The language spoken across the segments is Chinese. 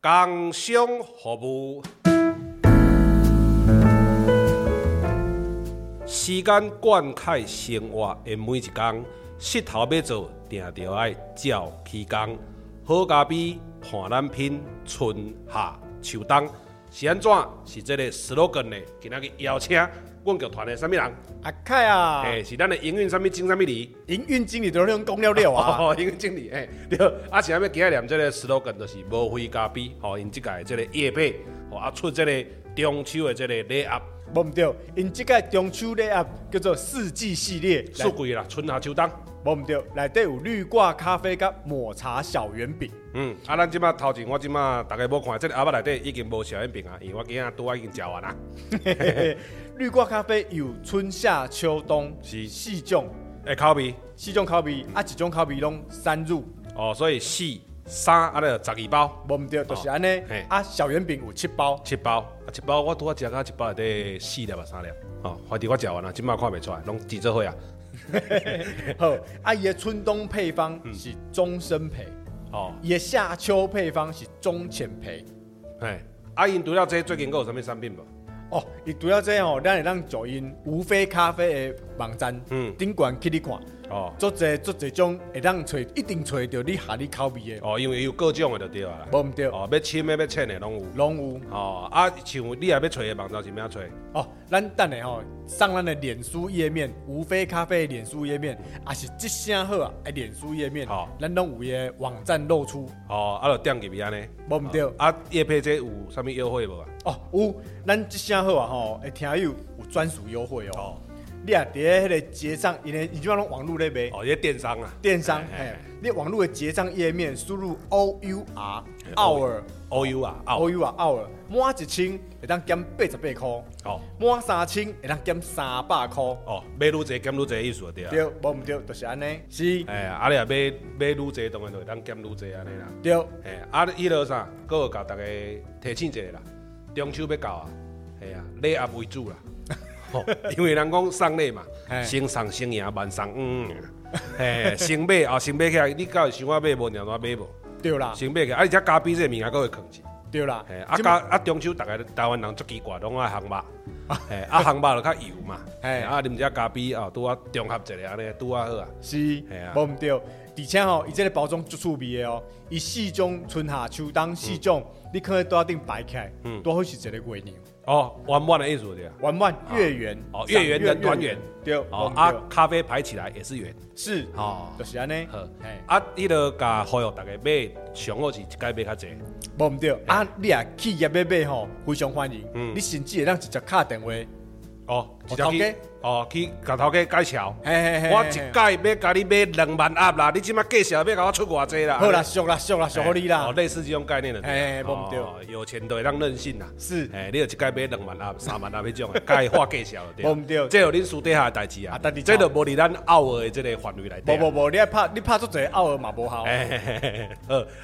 工商服务，时间灌溉生活的每一天，石头要做，定着爱照起工。好咖啡伴咱品，春夏秋冬是安怎？是这个 slogan 呢？今仔日邀请阮剧团的什么人？阿凯啊，哎，是咱的营运什么经什么理？营运经理都用讲了了啊！哦，营运经理，哎，对，啊，是安要今日念这个 slogan，就是无非咖啡，吼，因即个这个叶配，吼，啊，出这个中秋的这个礼盒，无毋对，因即个中秋礼盒叫做四季系列，四季啦，春夏秋冬。无毋对，内底有绿挂咖啡甲抹茶小圆饼。嗯，啊，咱即马头前，我即马大家无看，这个盒仔内底已经无小圆饼啊，因为我今仔拄啊已经食完啦。绿挂咖啡有春夏秋冬是四种诶口味，四种口味，啊，一种口味拢三入。哦，所以四三啊，咧十二包。无毋对，就是安尼。啊，小圆饼有七包，七包，啊，七包我拄仔食到，一包内底四粒啊，三粒。哦，快点我食完啦，即马看袂出来，拢几做伙啊。好，阿姨的春冬配方是中深焙，哦，伊的夏秋配方是中浅焙。哎，阿姨除了这最近阁有啥物产品无？哦，伊除了这样哦，咱会当走因无非咖啡的网站，嗯，顶管去你看。哦，做侪做侪种会当找一定找到你合你口味的哦，因为有各种的就对啊，无毋对哦，要深的要浅的拢有，拢有哦。啊，像你也要找的网站是咩找？哦，咱等下吼上咱的脸书页面，无飞咖啡的脸书页面，也是即声好啊，诶，脸书页面，哦，咱拢有伊的网站露出。哦，啊，就点入去安尼，无毋对。啊，叶配这有啥物优惠无啊？哦，有，咱即声好啊，吼，诶，听友有专属优惠哦。你啊，伫迄个结账，因为伊即摆拢网络咧卖。哦，伊电商啊。电商，哎，你网络的结账页面输入 O U R hour O U R O U R hour，满一千会当减八十八箍。哦。满三千会当减三百箍。哦，买愈济减愈济意思对啊。对，无毋对，就是安尼。是。哎，啊，你啊买买愈济，当然就会当减愈济安尼啦。对。哎，啊，伊落啥？阁有甲大家提醒一下啦，中秋要到啊，系啊，礼盒为主啦。因为人讲送礼嘛，先送先赢，慢送嗯，嘿，先买啊，先买起来，你到时想我买无，然后我买无，对啦，先买起来，啊，而且咖啡这个物件还会囥起，对啦，啊加啊中秋，大概台湾人足奇怪，拢爱烘肉，嘿，啊烘肉就较油嘛，嘿，啊啉只咖啡啊，拄啊中合一下安尼，拄啊好啊，是，无毋对，而且吼，伊这个包装足趣味的哦，伊四种春夏秋冬四种，你可以多顶摆起来，嗯，多好是一个月亮。哦，圆满的意思对啊，圆满月圆哦，月圆的团圆。对哦，啊，咖啡排起来也是圆，是哦，就是安尼，好，啊，伊个甲忽悠大家买，上好是一届买较济，无毋对，啊，你啊企业要买吼，非常欢迎，嗯，你甚至会当直接敲电话，哦，直接去。哦，去甲头家介绍，我一届要甲你买两万盒啦，你即马介绍要甲我出偌济啦？好啦，俗啦，俗啦，俗好你啦。哦，类似这种概念的。哎，无毋对，有钱就会当任性啦。是，哎，你就一届买两万盒、三万盒迄种，该话介绍了。无毋对，这有恁私底下的代志啊，这就无伫咱奥尔的即个范围内底。无无无，你爱拍，你拍出这个奥尔嘛无效。好，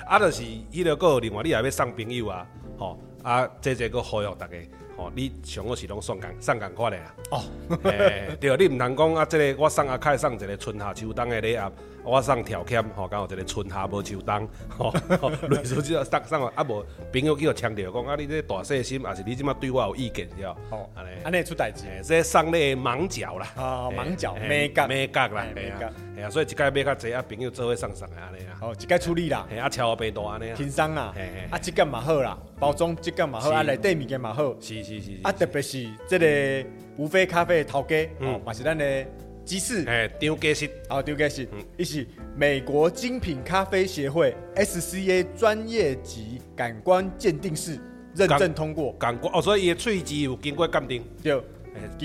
啊，就是迄个个另外，你也要送朋友啊，吼，啊，这这个忽悠大家。哦，你上好是拢送共送共款的啊！哦，欸、对，你毋通讲啊，这个我送阿凯送一个春夏秋冬的礼盒。我送条件，吼，刚好一个春夏无秋冬，吼，类似这送送啊，无朋友叫我强调讲啊，你这大细心，还是你即马对我有意见，是吧？哦，安尼，安尼出代志，这送礼盲角啦，啊，盲角，没角，没角啦，没角，系啊，所以一届买较济啊，朋友做伙送送的安尼啊，哦，一届处理啦，系啊，超平大安尼啊，轻松啊，啊，质感嘛好啦，包装质感嘛好，啊，内底物件嘛好，是是是，啊，特别是这个无非咖啡的头家，嗯，嘛是咱的。机师，哎，张家实，好，张家实，一起美国精品咖啡协会 SCA 专业级感官鉴定师认证通过，感官哦，所以伊的喙质有经过鉴定，对，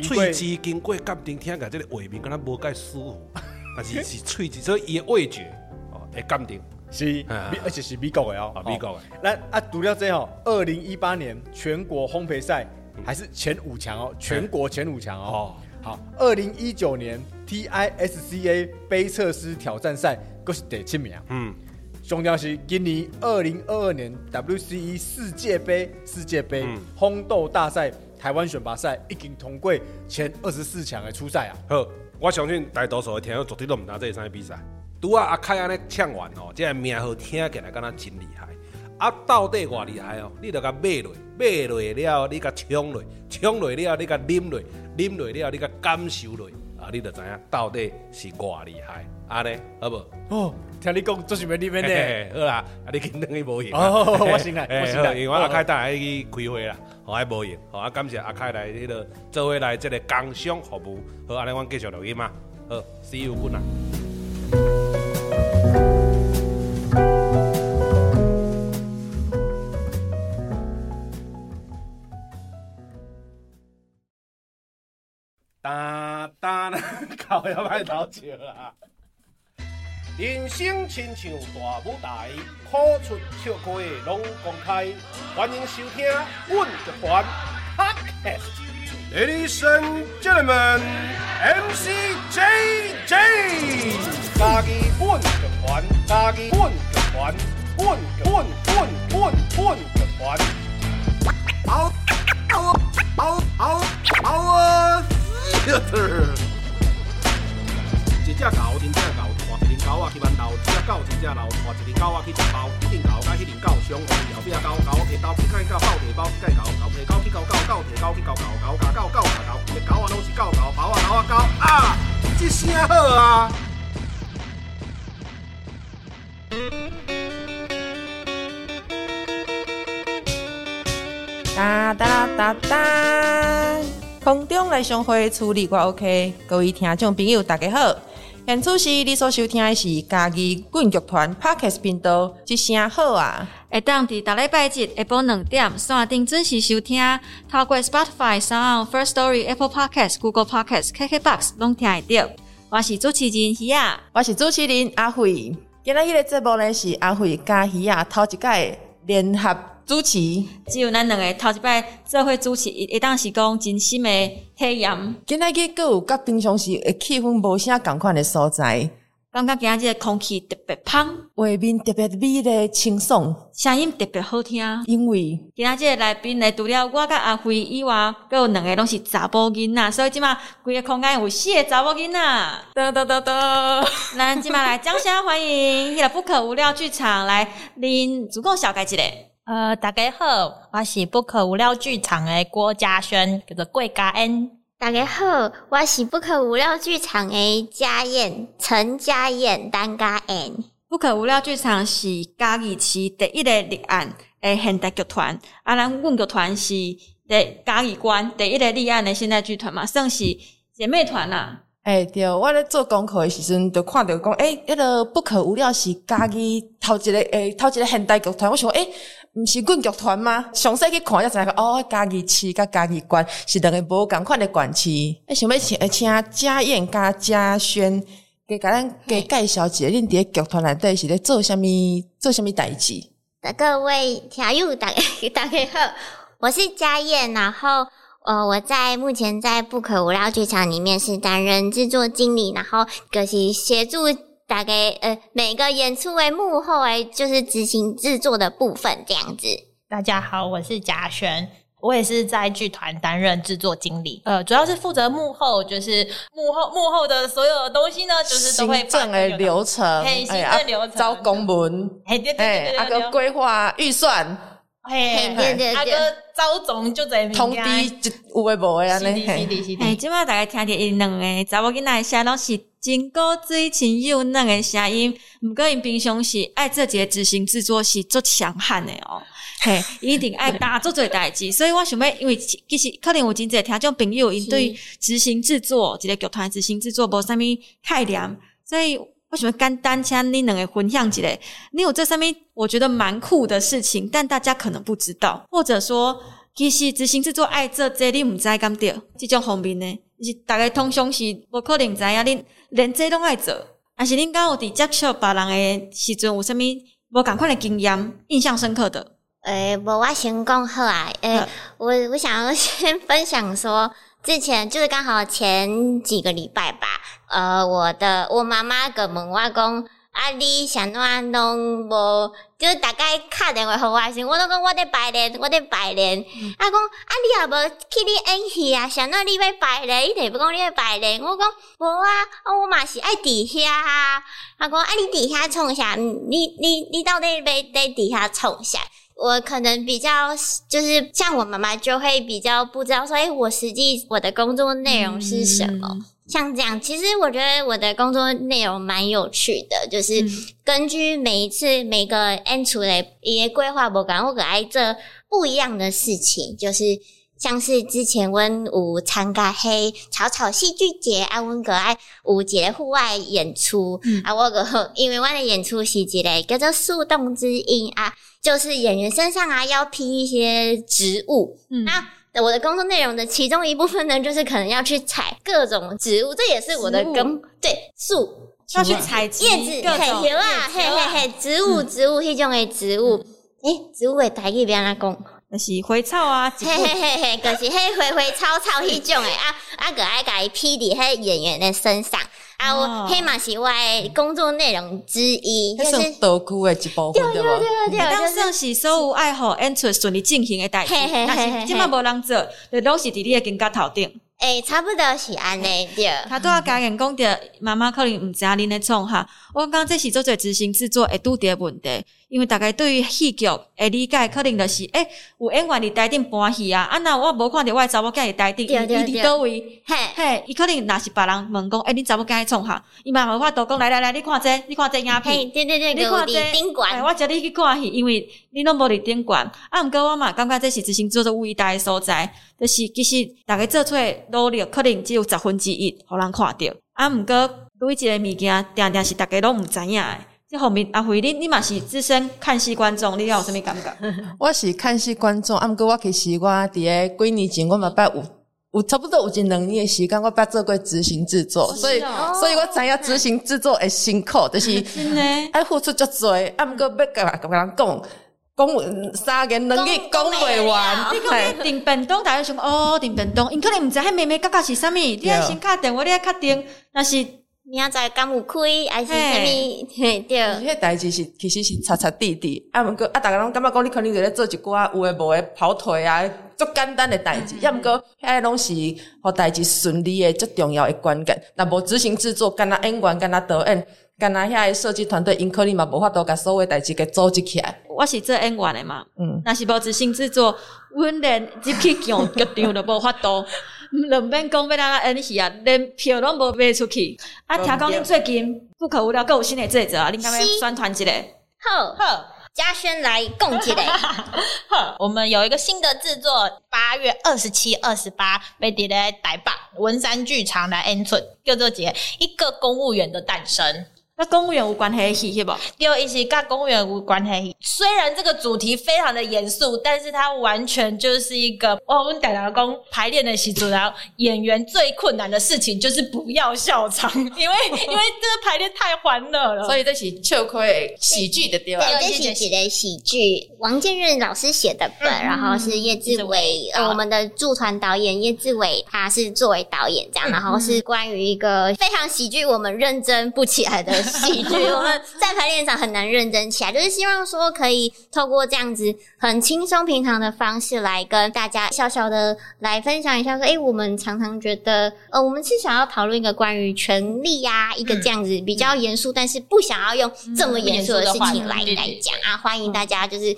喙质经过鉴定，听起来这个画面跟他无介舒服，但是是喙质，所以伊的味觉哦，会鉴定，是，而且是美国的哦，美国的，那啊，读了这哦，二零一八年全国烘焙赛还是前五强哦，全国前五强哦。好，二零一九年 TISCA 杯测师挑战赛，佫是第七名。嗯，重要是今年二零二二年 WCE 世界杯世界杯烘豆大赛台湾选拔赛已经通过前二十四强的初赛啊。好，我相信大多数的听友绝对都唔知这个啥比赛。拄啊阿凯安尼唱完哦，即个名号听起来敢若真厉害。啊，到底偌厉害哦？你著甲买落，买落了，你甲冲落，冲落了，你甲啉落，啉落了，你甲感受落，啊，你著知影到底是偌厉害，安尼好无？哦，听你讲，就是要啉的呢。好啦，啊，你紧等去无闲。哦，我先来，我先来，因为我阿凯等下去开会啦，好爱无闲，好啊，感谢阿凯来迄个做伙来这个工商服务，好，安尼我继续录音嘛，好，See you，good night。哒哒，靠要歹偷笑啦！人生亲像大舞台，苦出笑开拢公开。欢迎收听阮乐团 Podcast。Ladies and gentlemen, MC JJ，家己阮乐团，家己阮乐团，阮阮阮阮阮乐团。只老，换一只狗仔去食包，一只狗甲迄只狗相互后壁狗狗摕刀去甲狗，狗摕包去甲伊狗，狗摕狗去咬狗，狗摕狗去咬狗，狗咬狗，狗咬狗，一个狗仔拢是狗狗，包仔狗仔狗啊！这声好啊！哒哒哒哒。空中来相会处理我 OK，各位听众朋友大家好，现此时你所收听的是家己滚剧团 Podcast 频道，一声好啊！会当伫逐礼拜日下晡两点线顶准时收听，透过 Spotify、Sound、First Story、Apple Podcast、Google Podcast、KKBox 拢听会到。我是主持人鱼仔，我是主持人阿慧。今日个节目呢是阿慧加鱼仔头一届联合。主持只有咱两个头一摆做伙主持，一当是讲真心的体验。今仔日阁有甲平常时诶气氛无啥共款的所在，感觉今日个空气特别香，画面特别美丽清爽，声音特别好听。因为今仔日来宾来除了我甲阿辉以外，阁有两个拢是查甫囡仔，所以即马规个空间有四个查某囡仔。哒哒哒哒，咱即马来掌声欢迎，迄个不可无聊剧场来恁主讲小解一下。呃，大家好，我是不可无聊剧场的郭嘉轩，叫做郭嘉恩。大家好，我是不可无聊剧场的嘉燕，陈嘉燕，单嘉燕。不可无聊剧场是嘉义市第一个立案诶现代剧团，啊，咱阮剧团是第嘉义关第一个立案的现代剧团嘛，算是姐妹团啦。诶、欸，对，我咧做功课的时阵，就看到讲，诶、欸，迄个不可无料是家己头一个诶、欸，头一个现代剧团，我想，诶、欸。毋是阮剧团吗？详细去看一下，哦，家己市甲家己县是两个无共款的县市。诶，想要请诶请嘉燕甲嘉轩，给甲咱给介绍一下，恁伫咧剧团内底是咧做啥物做啥物代志？各位听友大家 大家好，我是嘉燕，然后呃我在目前在不可无聊剧场里面是担任制作经理，然后就是协助。大概呃，每个演出为幕后诶，就是执行制作的部分这样子。大家好，我是贾轩，我也是在剧团担任制作经理，呃，主要是负责幕后，就是幕后幕后的所有的东西呢，就是都会行政的流程，嘿，行政流程，招公文，哎，对对对对，阿哥规划预算，嘿，对对对，阿哥招总就在通知就有诶无诶安尼，是的，是的，哎，今麦大家听听因两个查某囡仔写拢是。真古锥亲友那个声音，毋过因平常时爱做一个执行制作是足强悍的哦，嘿，一定爱打做做代志，所以我想要，因为其实可能有真侪听众朋友因对执行制作一个剧团执行制作无啥物概念，所以我想要简单请你两个分享一下，你有这上面我觉得蛮酷的事情，但大家可能不知道，或者说其实执行制作爱做这你毋知敢对，这种方面呢，是大概通常是无可能知影恁。连这拢爱做，还是恁敢有伫接触别人诶时阵有啥物无共款诶经验，印象深刻的？诶、欸，无我先讲好啊。诶、欸，我我想要先分享说，之前就是刚好前几个礼拜吧，呃，我的我妈妈跟问我讲，啊，你啥怎拢无，就是大概敲电话互我时，我都讲我伫排练，我伫排练。嗯、啊，讲啊，你也无去你演戏啊？啥怎你要排练？伊提不讲你要排练。我讲无啊，啊，我嘛是爱伫遐啊。啊，讲啊，你伫遐创啥？你你你到底要伫伫遐创啥？我可能比较就是像我妈妈就会比较不知道说，诶，我实际我的工作内容是什么？嗯、像这样，其实我觉得我的工作内容蛮有趣的，就是根据每一次每个演出的一些规划，我感觉我可爱做不一样的事情，就是像是之前我有参加黑草草戏剧节，啊，我可爱有一个户外演出，嗯、啊，我个因为我的演出是一个叫做树洞之音啊。就是演员身上啊要披一些植物，嗯，那我的工作内容的其中一部分呢，就是可能要去采各种植物，这也是我的工对树要去采叶子、嘿啊，嘿嘿嘿，植物植物迄种的植物，诶、植物的台语变哪讲？那是花草啊，嘿嘿嘿嘿，就是迄花花草草迄种诶啊啊，个爱甲伊披伫迄演员的身上。啊，我黑马是我工作内容之一，就是道具的一部分，对吧？对对对，当算是所有爱好演出顺利进行的代志。但是今麦无人做，就拢是伫你的肩胛头顶。诶，差不多是安尼对。他都要加言讲着，妈妈可能毋知影恁咧创哈。我讲这是做做执行制作会拄着问题。因为大概对于戏剧的理解，可能就是诶、欸，有演员伫台顶搬戏啊，啊那我无看着我的查某囝伫台顶，伊伫倒位，嘿，嘿，伊可能若是别人问讲，诶、欸，恁查某囝创啥？伊嘛无法度讲，来来来，你看这，你看这影片，对对对，你看这，顶管、欸，我叫你去看戏，因为你拢无伫顶悬。啊，毋过我嘛感觉这是执行做做伟大的所在，就是其实大家做出来努力，可能只有十分之一，互人看着。啊，毋过对一个物件，定定是大家拢毋知影诶。这后面阿辉，你你嘛是资深看戏观众，你有啥物感觉？我是看戏观众，啊，毋过我其实我伫个几年前，我嘛捌有有差不多有一两年的时间，我捌做过执行制作，所以所以我知影执行制作会辛苦，就是爱付出足多，啊，毋过要甲甲人讲讲三言两语讲袂完。你讲订便当，大家想哦，订便当，因可能毋知迄妹妹角角是啥物，你爱先敲电话，你爱确定，那是。明仔载敢有开，还是啥物？嘿，对。迄代志是其实是擦擦地地，啊，毋过啊，逐个拢感觉讲你可能就咧做一寡有诶无诶跑腿啊，足简单诶代志，抑毋过遐拢是互代志顺利诶足重要诶关键。若无执行制作，干那演员，干那导演，干那遐诶设计团队，因可能嘛无法度甲所有代志给组织起来。我是做演员诶嘛，嗯，若是无执行制作，阮连入去剧剧场都无法度。两边讲要哪个演戏啊，连票拢无卖出去。啊，听讲恁最近不可无聊，阁有新的制作啊，恁敢要宣传一下？好，好，嘉轩来共一下。好，我们有一个新的制作，八月二十七、二十八，被伫咧台北文山剧场来演出，叫做一个一个公务员的诞生。跟公务员无关系，是不？有一些跟公务员无关系。虽然这个主题非常的严肃，但是它完全就是一个我们打打工排练的时候，然后演员最困难的事情就是不要笑场，因为 因为这个排练太欢乐了。所以这是笑亏喜剧的地方。对，这是喜剧的喜剧，王建任老师写的本，嗯、然后是叶志伟，呃，我们的驻团导演叶志伟，他是作为导演这样，然后是关于一个非常喜剧，我们认真不起来的。喜剧，我们在排练场很难认真起来，就是希望说可以透过这样子很轻松平常的方式来跟大家小小的来分享一下，说，哎，我们常常觉得，呃，我们是想要讨论一个关于权力呀，一个这样子比较严肃，但是不想要用这么严肃的事情来来讲啊，欢迎大家就是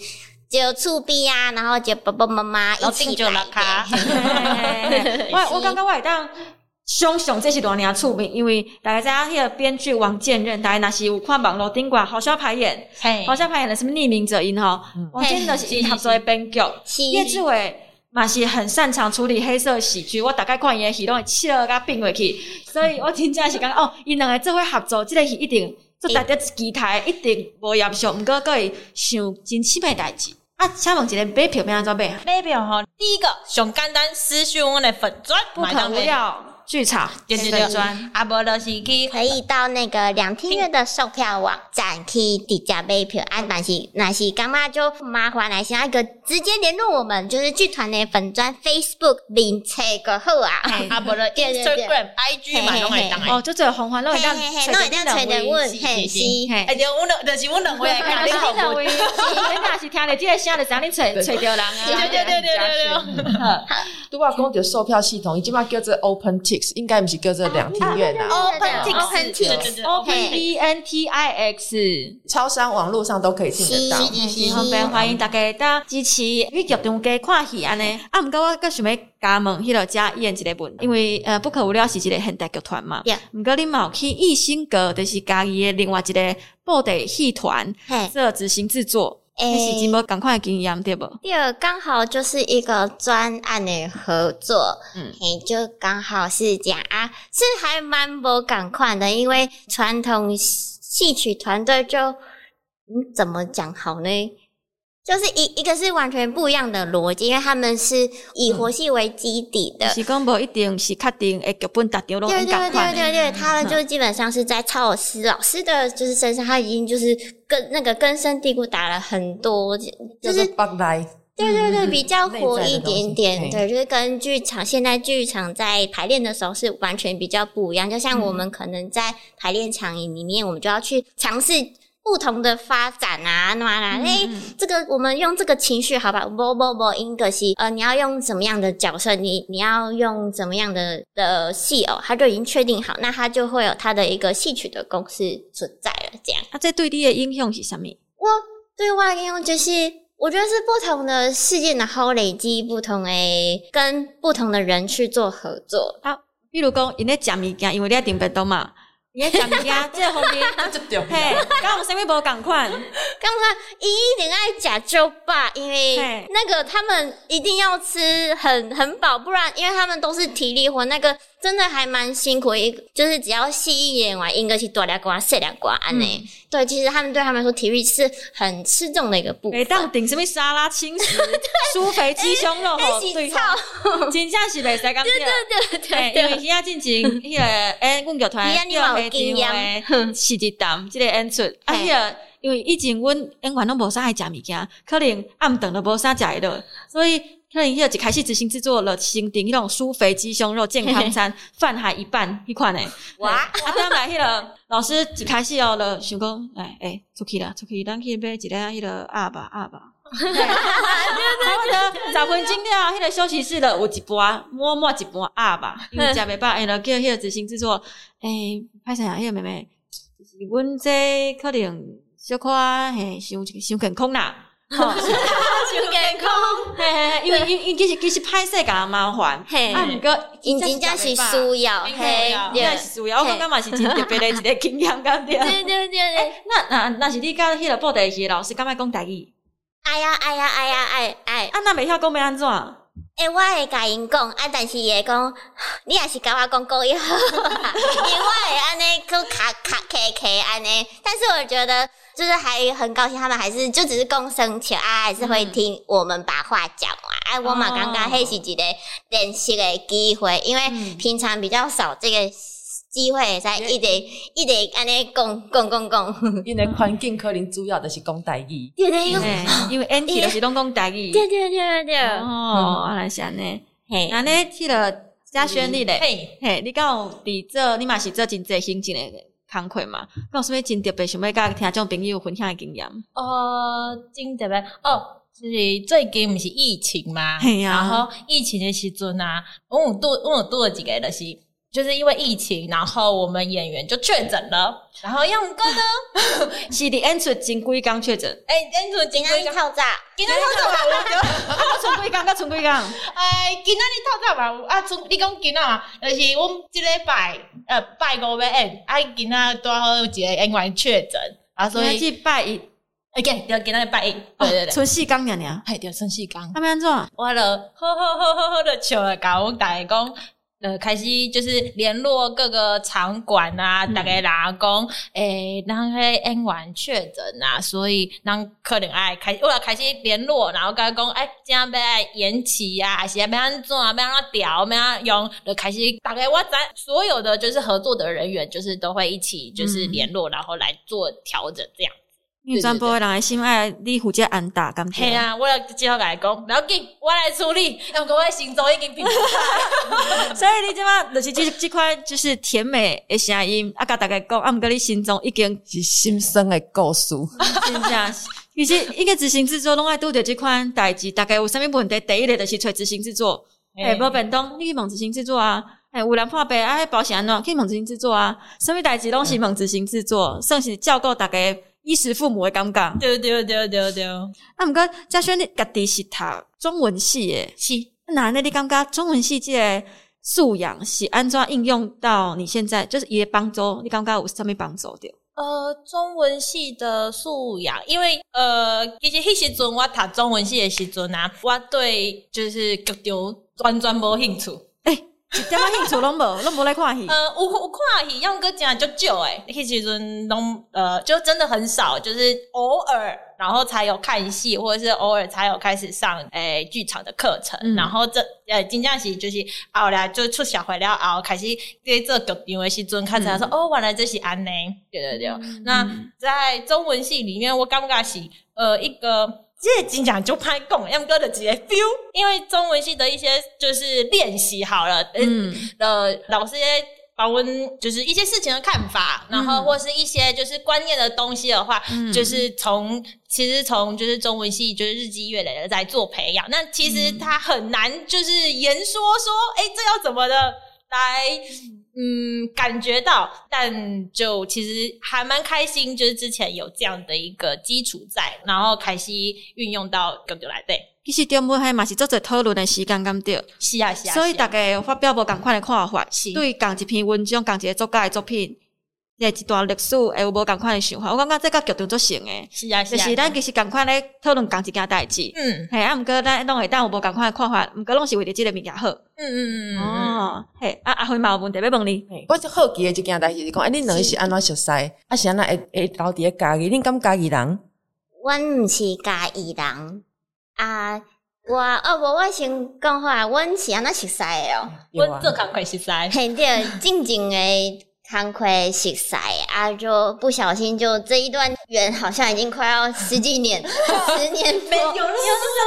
就触壁呀，然后就爸爸妈妈一起来。我我刚刚我当。熊熊，这是多年出名，因为大家知影迄个编剧王建任，大家若是有看网络顶挂好笑排演，好笑排演的什么匿名者因吼，王建任是合作的编剧，叶志伟嘛是很擅长处理黑色喜剧，我大概看伊的戏拢会笑甲拼回去，所以我真正是讲哦，因两个做伙合作，这个戏一定做大家期待一定无严肃，毋过阁会想真趣味代志。啊，请问一个买票要安怎买？买票吼，第一个上简单，私讯阮的粉专，不可无聊。剧场对对对粉专，啊，无就是去可以到那个两厅院的售票网站去直接买票啊，但是那是干嘛就麻烦来下一个直接联络我们，就是剧团的粉专 Facebook 名册个好啊，啊，无就对对对 Instagram、IG 嘛，拢会当哦，就这个红环都会当嘿嘿嘿，那一定要找人问，嘿是，嘿哎，就，阮两就是阮两位会甲你服务。你若是听了这个声，就知影你找找着人啊。对对对对对对。如果讲到售票系统，伊即马叫做 OpenTix，应该不是叫做两厅院啊。OpenTix Open B N T I X，超商网络上都可以听得到。方便欢迎大家当支持去剧场加看戏安尼。啊，毋过我阁想要加盟迄个家演一个问，因为呃不可无聊是一个现代剧团嘛。毋过恁嘛有去艺兴阁，就是家己的另外一个布袋戏团做执行制作。诶，是真无共款的经验对无？第二刚好就是一个专案的合作，嗯，就刚好是这样啊，是还蛮无共款的，因为传统戏曲团队就嗯怎么讲好呢？就是一一个是完全不一样的逻辑，因为他们是以活戏为基底的，是讲无一定是确定诶剧本大条拢。对对对对对，他们就基本上是在蔡老师老师的就是身上，他已经就是根那个根深蒂固打了很多，就是对对对，比较活一点点。对，就是跟剧场现在剧场在排练的时候是完全比较不一样。就像我们可能在排练场里面，我们就要去尝试。不同的发展啊，那啦，哎，这个我们用这个情绪，好吧？不不不，应该是呃，你要用怎么样的角色？你你要用怎么样的的戏哦？他就已经确定好，那他就会有他的一个戏曲的公式存在了。这样，啊，这对你的影响是什么？我对外应用就是，我觉得是不同的事件，然后累积不同诶，跟不同的人去做合作。好，比如讲，因咧讲物件，因为你要订便当嘛。你讲物件，这个方面，嘿，跟我们身边无共款？刚刚一定爱食粥吧，因为那个他们一定要吃很很饱，不然因为他们都是体力活，那个真的还蛮辛苦。一就是只要戏一演完，应该是多两瓜、四两瓜安内。对，其实他们对他们来说，体育是很吃重的一个部分。每当顶什么沙拉、轻食、酥肥鸡胸肉，对，操，真正是袂使讲。对对对对，因为现在进行迄个诶，阮剧团。经验是一档，这个演出啊，迄个因为以前阮演员拢无啥爱食物件，可能暗顿都无啥食的，所以可能一开始执行制作了，新顶迄种酥肥鸡胸肉健康餐，饭还一半迄款诶。哇！啊，当来迄个老师一开始哦，了想讲，哎哎，出去了，出去，咱去买一个迄个鸭吧鸭吧。差不多十分钟了，迄个休息室了有一半，摸摸一半鸭吧，因为食袂饱，哎，了叫迄个执行制作，诶。歹势啊，迄个妹妹，就是阮这可能小可嘿，想想健康啦，伤健康，因为因因其实其实歹势甲人麻烦，嘿，啊毋过因真正是需要，嘿，真正是需要，我感觉嘛是真特别的一个经验，感觉。对对对，那那那是你甲迄个布袋戏老师，敢爱讲台语？哎呀哎呀哎呀哎哎，啊那袂晓讲要安怎？诶、欸，我会甲因讲，啊，但是伊会讲，你也是甲我讲国语。好，因为我会安尼去卡卡卡卡安尼，但是我觉得就是还很高兴，他们还是就只是共生球啊，还是会听我们把话讲完。哎、嗯。啊，我嘛感觉迄是一个练习的机会，因为平常比较少这个。机会在一直一直安尼讲讲讲讲，因为环境可能主要就是讲台语，对对，因为 NT 就是拢讲台语，对对对对哦，原来是安尼，嘿，安尼去了嘉轩你嘞，嘿，嘿，你讲伫做，你嘛是做真济行政的工课嘛？有啥物真特别想要甲听众朋友分享的经验？哦，真特别哦，就是最近毋是疫情嘛，然后疫情的时阵啊，我有拄我有拄了一个就是。就是因为疫情，然后我们演员就确诊了，然后杨哥呢，是的，演出金龟刚确诊，哎，演出前几工透早，今天透早嘛，我存几工，我存几工，哎，今天你透早嘛，啊，存你讲今啊，就是我们这礼拜，呃，拜五要演，啊，今天多好一个演员确诊，啊，所以是拜一，OK，要今天拜一，对对对，春四工娘娘，还对，春四工，他们安怎？我了，好好好好好的笑了，甲我大家讲。呃，开始就是联络各个场馆啊，大概哪讲，诶，让迄演员确诊啊，所以让可能爱开，我要开始联络，然后跟他讲，哎，这样要延期啊，还是要安怎啊，要安怎调，要安怎用，就开始大概我在所有的就是合作的人员，就是都会一起就是联络，然后来做调整这样。因为全部的人的心爱你负责安打，感觉。系啊，我要只好来讲，不要紧，我来处理。因为我的心脏已经 所以你即马就是这这款就是甜美的声音，啊，甲大家讲，啊，毋过你心中已经是心酸的故事。真正，其实一个执行制作拢爱拄着即款代志，大概有啥物问题？第一个就是找执行制作，诶、欸，无变动，你去问执行制作啊。诶、欸，有人破病啊，保险安怎？去问执行制作啊。啥物代志拢是问执行制作，算是照顾大家。衣食父母的感觉，对对对对对。啊，毋过嘉轩你家己是读中文系诶，是。那那你感觉中文系即个素养是安怎应用到你现在？就是伊诶帮助，你感觉有啥物帮助着？呃，中文系的素养，因为呃，其实迄时阵我读中文系诶时阵啊，我对就是剧场完全无兴趣。一点仔兴趣拢无，拢无来看戏。呃，有有看戏，要个讲就少诶。迄时阵拢呃，就真的很少，就是偶尔，然后才有看戏，或者是偶尔才有开始上诶剧场的课程。嗯、然后这呃，真正是就是后来就出社会了后，开始在做剧场诶时阵，看起来说、嗯、哦，原来这是安尼。对对对。嗯、那在中文系里面，我感觉是呃一个。这经常就拍讲，要哥的直接 feel，因为中文系的一些就是练习好了，嗯，呃，老师把我就是一些事情的看法，然后或是一些就是观念的东西的话，嗯、就是从其实从就是中文系就是日积月累的在做培养，那其实他很难就是言说说，哎，这要怎么的来。嗯，感觉到，但就其实还蛮开心，就是之前有这样的一个基础在，然后开始运用到更多来对。其实中文还嘛是做做讨论的时间，咁对。是啊，是啊。所以大家发表无同款的看法，是对讲一篇文章，讲一个作家的作品。一段历史，会有无共款的想法？我感觉这个决定做成诶，是啊，是啊，就是咱其实共款咧讨论同一件代志。嗯，嘿，啊，毋过咱拢会当有无共款的看法，毋过拢是为着即个物件好。嗯嗯嗯。哦，嘿，啊阿辉嘛有问题要问你。我是好奇诶一件代志是讲，哎，恁两个是安怎熟悉？啊是安怎会会留伫咧家己？恁敢家己人？阮毋是家己人啊，我哦无，我先讲好啊，阮是安怎熟悉诶哦，阮做工课熟悉。嘿，对，正经诶。惭愧熟悉啊，就不小心就这一段缘，好像已经快要十几年、十年没有了。有什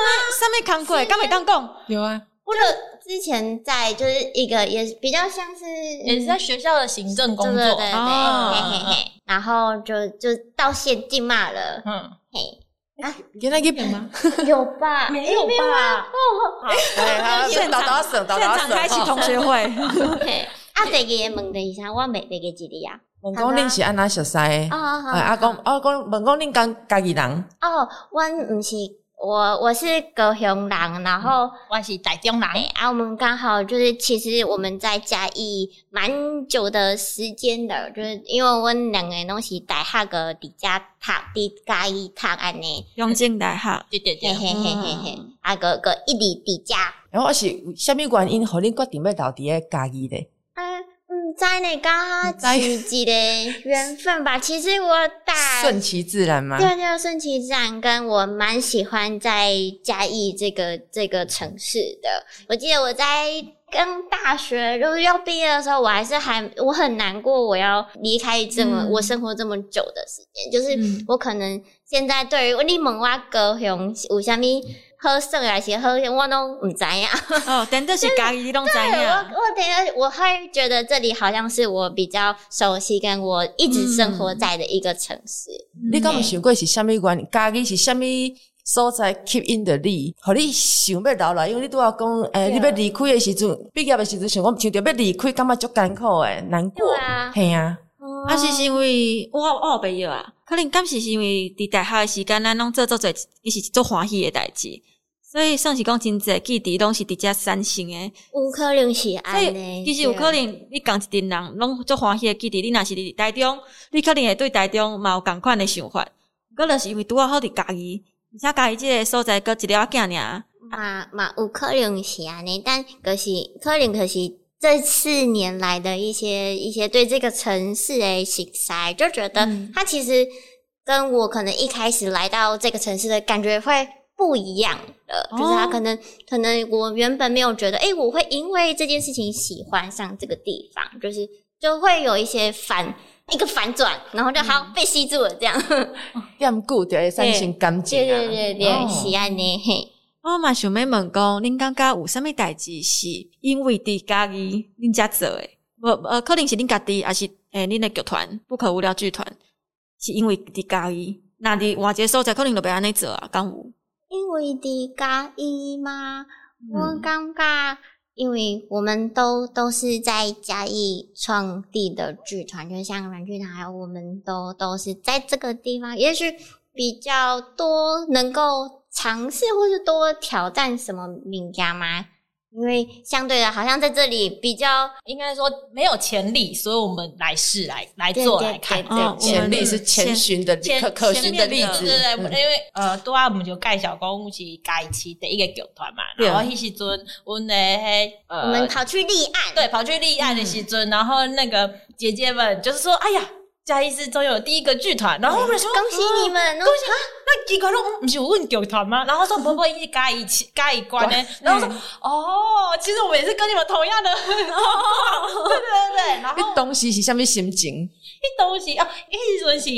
么？上面惭愧，刚没当讲。有啊，或者之前在就是一个也比较像是也是在学校的行政工作，对对对，嘿嘿嘿。然后就就道歉静骂了，嗯，嘿啊，原来有吗？有吧？没有吧？哦，好，现场现场开启同学会。啊，第二个问题是啥？我未第二个字的呀。问讲恁是安怎熟悉的？哦，好。啊，讲啊，讲问讲恁讲家己人？哦，阮毋是，我我是高雄人，然后我是台中人。啊，我们刚好就是，其实我们在嘉义蛮久的时间的，就是因为阮两个拢是大学个伫遮读，伫嘉义读安尼。永靖大学，对对对，嘿嘿嘿嘿，啊个个一直伫遮。然后我是虾米原因，互恁决定要留伫咧嘉义咧？在那刚好自己的缘分吧。其实我打顺其自然嘛。对对，顺其自然。跟我蛮喜欢在嘉义这个这个城市的。我记得我在刚大学就是要毕业的时候，我还是还我很难过，我要离开这么、嗯、我生活这么久的时间。就是我可能现在对于你问我高雄有啥咪。好色还是好，我拢唔知呀。哦，真的是家己拢知影。我我等下我还觉得这里好像是我比较熟悉，跟我一直生活在的一个城市。嗯、你敢有想过是虾米原因？家己是虾米所在 keep in 的你，互你想要留来？因为你拄要讲，诶、欸，你要离开的时阵，毕业的时阵想讲，想着要离开，感觉足艰苦诶，难过。对啊，系啊。啊，是因为我我有朋友啊，可能敢是因为伫大学的时间，咱拢做做做，伊是做欢喜的代志。所以算是讲真济基地拢是伫遮产生诶，有可能是安尼。其实有可能你共一群人拢做欢喜诶基地，你若是伫台中，你可能会对台中嘛有共款诶想法。可能是因为拄好伫家己，而且家己即个所在搁一了仔囝尔。嘛嘛有可能是安尼，但可是可能可是。这四年来的一些一些对这个城市诶喜爱，就觉得它其实跟我可能一开始来到这个城市的感觉会不一样的，就是他可能可能我原本没有觉得，哎，我会因为这件事情喜欢上这个地方，就是就会有一些反一个反转，然后就好被吸住了这样。变固的三心干净啊，对对对对，喜爱呢嘿。我嘛想要问讲，恁感觉有啥物代志是因为伫家己恁遮做诶？无呃，可能是恁家己，还是诶恁诶剧团不可无聊剧团，是因为伫家己，那伫换一个所在，可能就袂安尼做啊，敢有？因为的家义吗？我感觉，因为我们都都是在嘉义创地的剧团，就像软剧团，还有我们都都是在这个地方，也许比较多能够尝试或是多挑战什么名家吗？因为相对的，好像在这里比较应该说没有潜力，所以我们来试来来做来看。对，潜力是前寻的可可循的例子。对对，因为呃，多啊，我们就介绍讲我们是嘉义市第一个剧团嘛。然后那时阵，我们呃，我们跑去立案，对，跑去立案的时阵，然后那个姐姐们就是说，哎呀。嘉义市中有第一个剧团，然后我们说恭喜你们，恭喜！那几个人不是问剧团吗？然后说不不，一嘉义嘉义关呢？然后说哦，其实我们也是跟你们同样的，对对对对。然后这东西是什么心情？一东西啊，一直是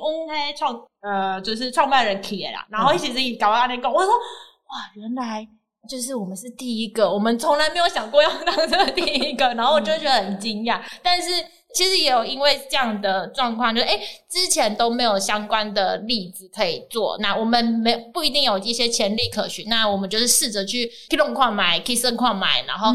我们喺创呃，就是创办人起的啦。然后一直是搞到那个，我说哇，原来就是我们是第一个，我们从来没有想过要当这个第一个，然后我就觉得很惊讶，但是。其实也有因为这样的状况，就是诶之前都没有相关的例子可以做，那我们没不一定有一些潜力可循，那我们就是试着去 K 龙矿买，K 生矿买，然后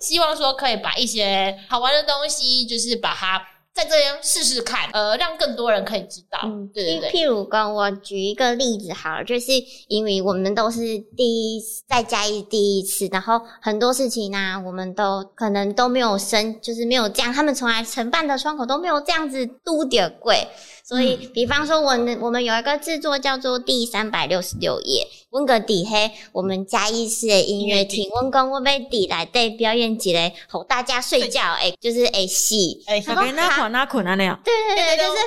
希望说可以把一些好玩的东西，就是把它。在这边试试看，呃，让更多人可以知道。嗯，对对对。譬如跟我举一个例子好了，就是因为我们都是第一在嘉义第一次，然后很多事情呢、啊，我们都可能都没有生，就是没有这样，他们从来承办的窗口都没有这样子嘟点贵。所以，比方说，我们我们有一个制作叫做第三百六十六页，温格底黑，我们嘉义市的音乐厅，温工我被底来对表演几嘞，吼大家睡觉，哎，就是哎戏，哎，那困那困啊那样，对对对，就是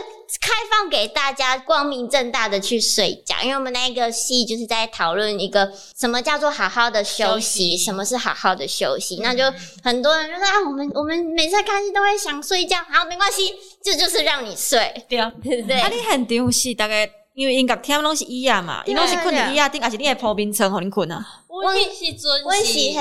开放给大家光明正大的去睡觉，因为我们那个戏就是在讨论一个什么叫做好好的休息，什么是好好的休息，那就很多人就说啊，我们我们每次看戏都会想睡觉，好，没关系，这就是让你睡，对啊。对。不对，啊，你很场戏大概，因为音乐听拢是椅仔嘛，伊拢是困伫椅仔顶，还是你会铺眠床互你困啊？我是准，我是迄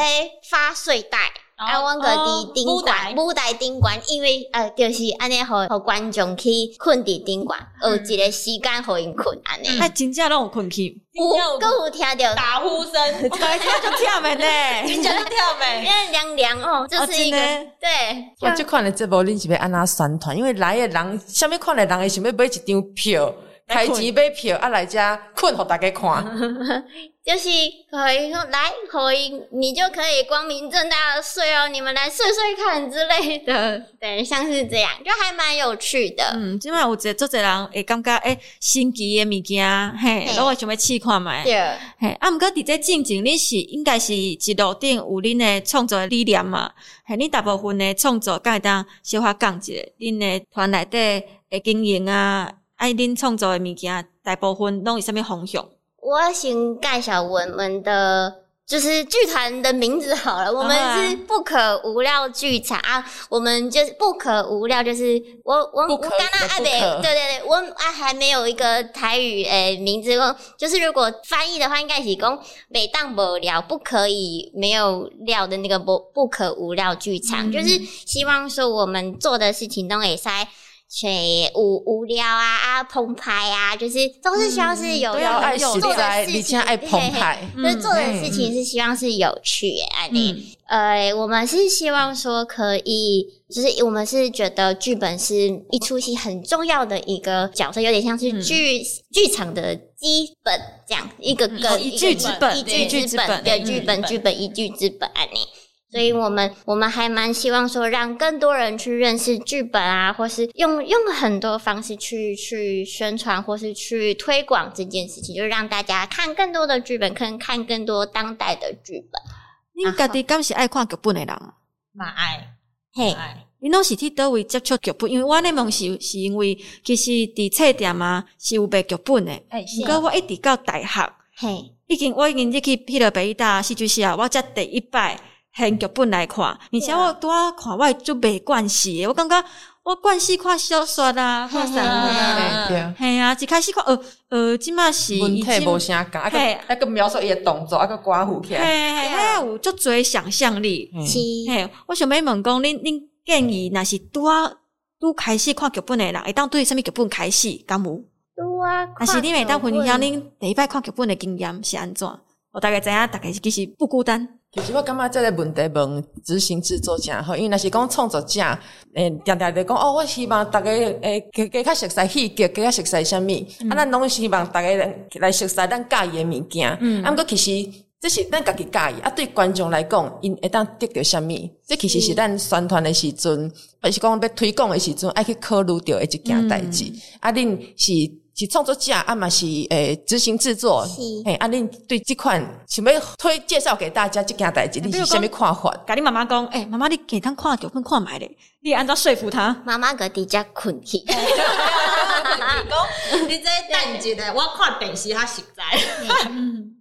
发睡袋，啊，阮个伫顶悬，舞台顶悬，因为呃，就是安尼，互互观众去困伫顶悬，有一个时间互因困安尼。啊，真正拢有困去，有，阁有听着打呼声，听就跳 没呢，真正跳没，因为凉凉哦，就是一个对。我即款的这部，恁是要安怎宣传？因为来的人，啥物款的人，会想要买一张票。开钱买票啊，来家困，互大家看，就是可以说来，可以你就可以光明正大的睡哦，你们来睡睡看之类的，对，像是这样，就还蛮有趣的。嗯，今晚有这做这人会感觉诶，新奇的物件，嘿，我会想要试看觅。对，嘿，啊，毋过伫这进前，你是应该是一路顶有恁的创作的理念嘛？嘿，你大部分的创作，敢会当小可讲一下，恁的团内底诶经营啊。爱恁创作的物件，大部分拢有啥物方向？我先介绍我们的就是剧团的名字好了，我们是不可无聊剧场啊。我们就是不可无聊，就是我我我刚刚阿北，对对对，我啊还没有一个台语诶、欸、名字，就是如果翻译的话，应该是讲每当无聊不可以没有料的那个不不可无聊剧场，嗯、就是希望说我们做的事情都会在。谁无无聊啊啊澎湃啊，就是都是希望是有有有做的事情，爱澎湃，就是做的事情是希望是有趣诶，啊你呃，我们是希望说可以，就是我们是觉得剧本是一出戏很重要的一个角色，有点像是剧剧场的基本这样一个个一剧之本，一剧之本，对剧本剧本一剧之本啊你。所以我们我们还蛮希望说，让更多人去认识剧本啊，或是用用很多方式去去宣传，或是去推广这件事情，就是让大家看更多的剧本，看看更多当代的剧本。你家己敢是爱看剧本的人？嘛爱。嘿，哎，你拢是去倒位接触剧本？因为我那问是是因为其实伫册店啊是有卖剧本诶。哎，毋过我一直到大学，嘿，已经我已经入去迄个北大戏剧系啊，我才第一摆现剧本来看，而且我拄仔看我就袂惯势诶，我感觉我惯势看小说啊，看啥物啊，系啊，嘿啊，一开始看呃呃，即嘛是文体无啥共，啊个嘿啊个描述伊诶动作，啊个刮胡起嘿来，嘿嘿，有足侪想象力。是，嘿，我想要问讲，恁恁建议，若是拄啊拄开始看剧本诶人，会当对啥物剧本开始？敢有？拄啊，但是你会当分享恁第一摆看剧本诶经验是安怎？我大概知影，大概其实不孤单。其实我感觉这个问题问执行制作者好，因为若是讲创作者，诶，定定伫讲哦，我希望大家诶，加加较熟悉戏剧，加较熟悉啥物，啊，咱拢希望大家来熟悉咱介意诶物件，嗯，啊，毋过其实这是咱家己介意，啊，对观众来讲，因会当得到啥物，这其实是咱宣传的时阵，还是讲要推广的时阵，爱去考虑到诶一件代志，啊，恁是。是创作者，啊嘛是诶执行制作，诶，啊恁对这款想要推介绍给大家这件代志，你是虾米看法？甲你妈妈讲，诶、欸，妈妈，你给他看剧本看买咧，你按照说服他。妈妈个底下困去，讲你这等一下，我看电视较实在。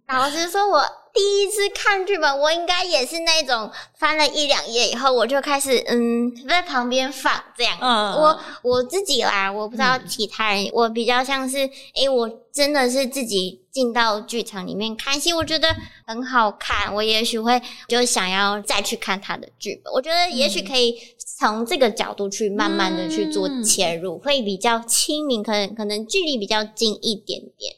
老实说，我第一次看剧本，我应该也是那种翻了一两页以后，我就开始嗯在旁边放这样。嗯，我我自己啦，我不知道其他人，嗯、我比较像是，诶、欸，我真的是自己进到剧场里面看戏，我觉得很好看，我也许会就想要再去看他的剧本。我觉得也许可以从这个角度去慢慢的去做切入，嗯、会比较亲民，可能可能距离比较近一点点。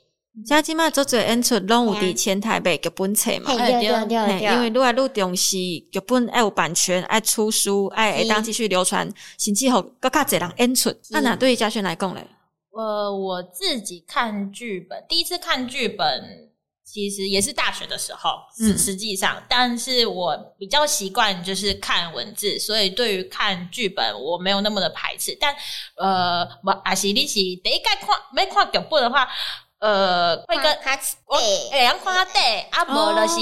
像即嘛做侪演出拢有伫前台北剧本册嘛，对对对对，因为愈来愈重视剧本爱有版权，爱出书，爱会当继续流传，甚至乎更较侪人演出。那哪对于嘉轩来讲咧？呃，我自己看剧本，第一次看剧本其实也是大学的时候，嗯，实际上，但是我比较习惯就是看文字，所以对于看剧本我没有那么的排斥。但呃，我阿是你是第一届看没看剧本的话。呃，会跟我诶，让看下底，啊，无就是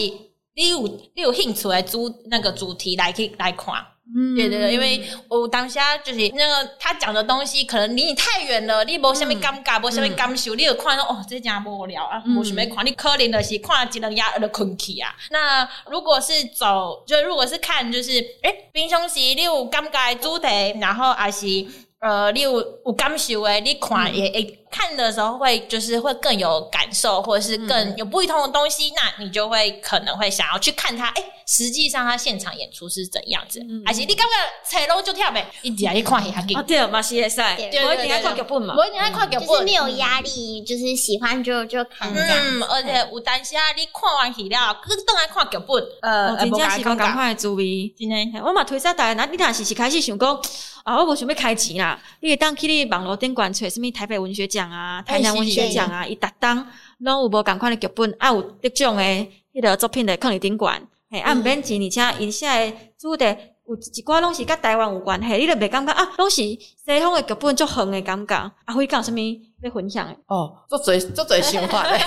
你有你有兴趣来主那个主题来去来看，嗯，对对对，因为我当下就是那个他讲的东西可能离你太远了，你无虾米尴尬，无虾米感受，你有看到哦，这真无聊啊，无想要看，你可能就是看一两页就困去啊。那如果是走，就如果是看，就是诶，平常时你有尴尬主题，然后还是呃，你有有感受的，你看也诶。看的时候会就是会更有感受，或者是更有不同的东西，嗯、那你就会可能会想要去看他。哎，实际上他现场演出是怎样子？而且、嗯、你刚刚踩楼就跳呗，一点一看也给。啊，对嘛，是也是，我一定要看剧本嘛，我一定要看剧本，就是没有压力，就是喜欢就就看这样。嗯，而且有当时啊，你看完戏了，cứ 等来看剧本，呃，真正是讲赶快注意。今天我嘛推荐大家，那你若是是开始想讲啊，我无想要开钱啦，你会当去你网络顶管找什么台北文学奖。奖啊，台南文学奖啊，伊逐档拢有无共款的剧本，啊有得奖诶迄个作品的抗疫顶悬，嘿，啊毋免钱，而且伊写诶主题有一寡拢是甲台湾有关系，你着袂感觉啊，拢是西方诶剧本足远诶感觉，啊，会讲啥物要分享的？哦，足侪足侪想法 的。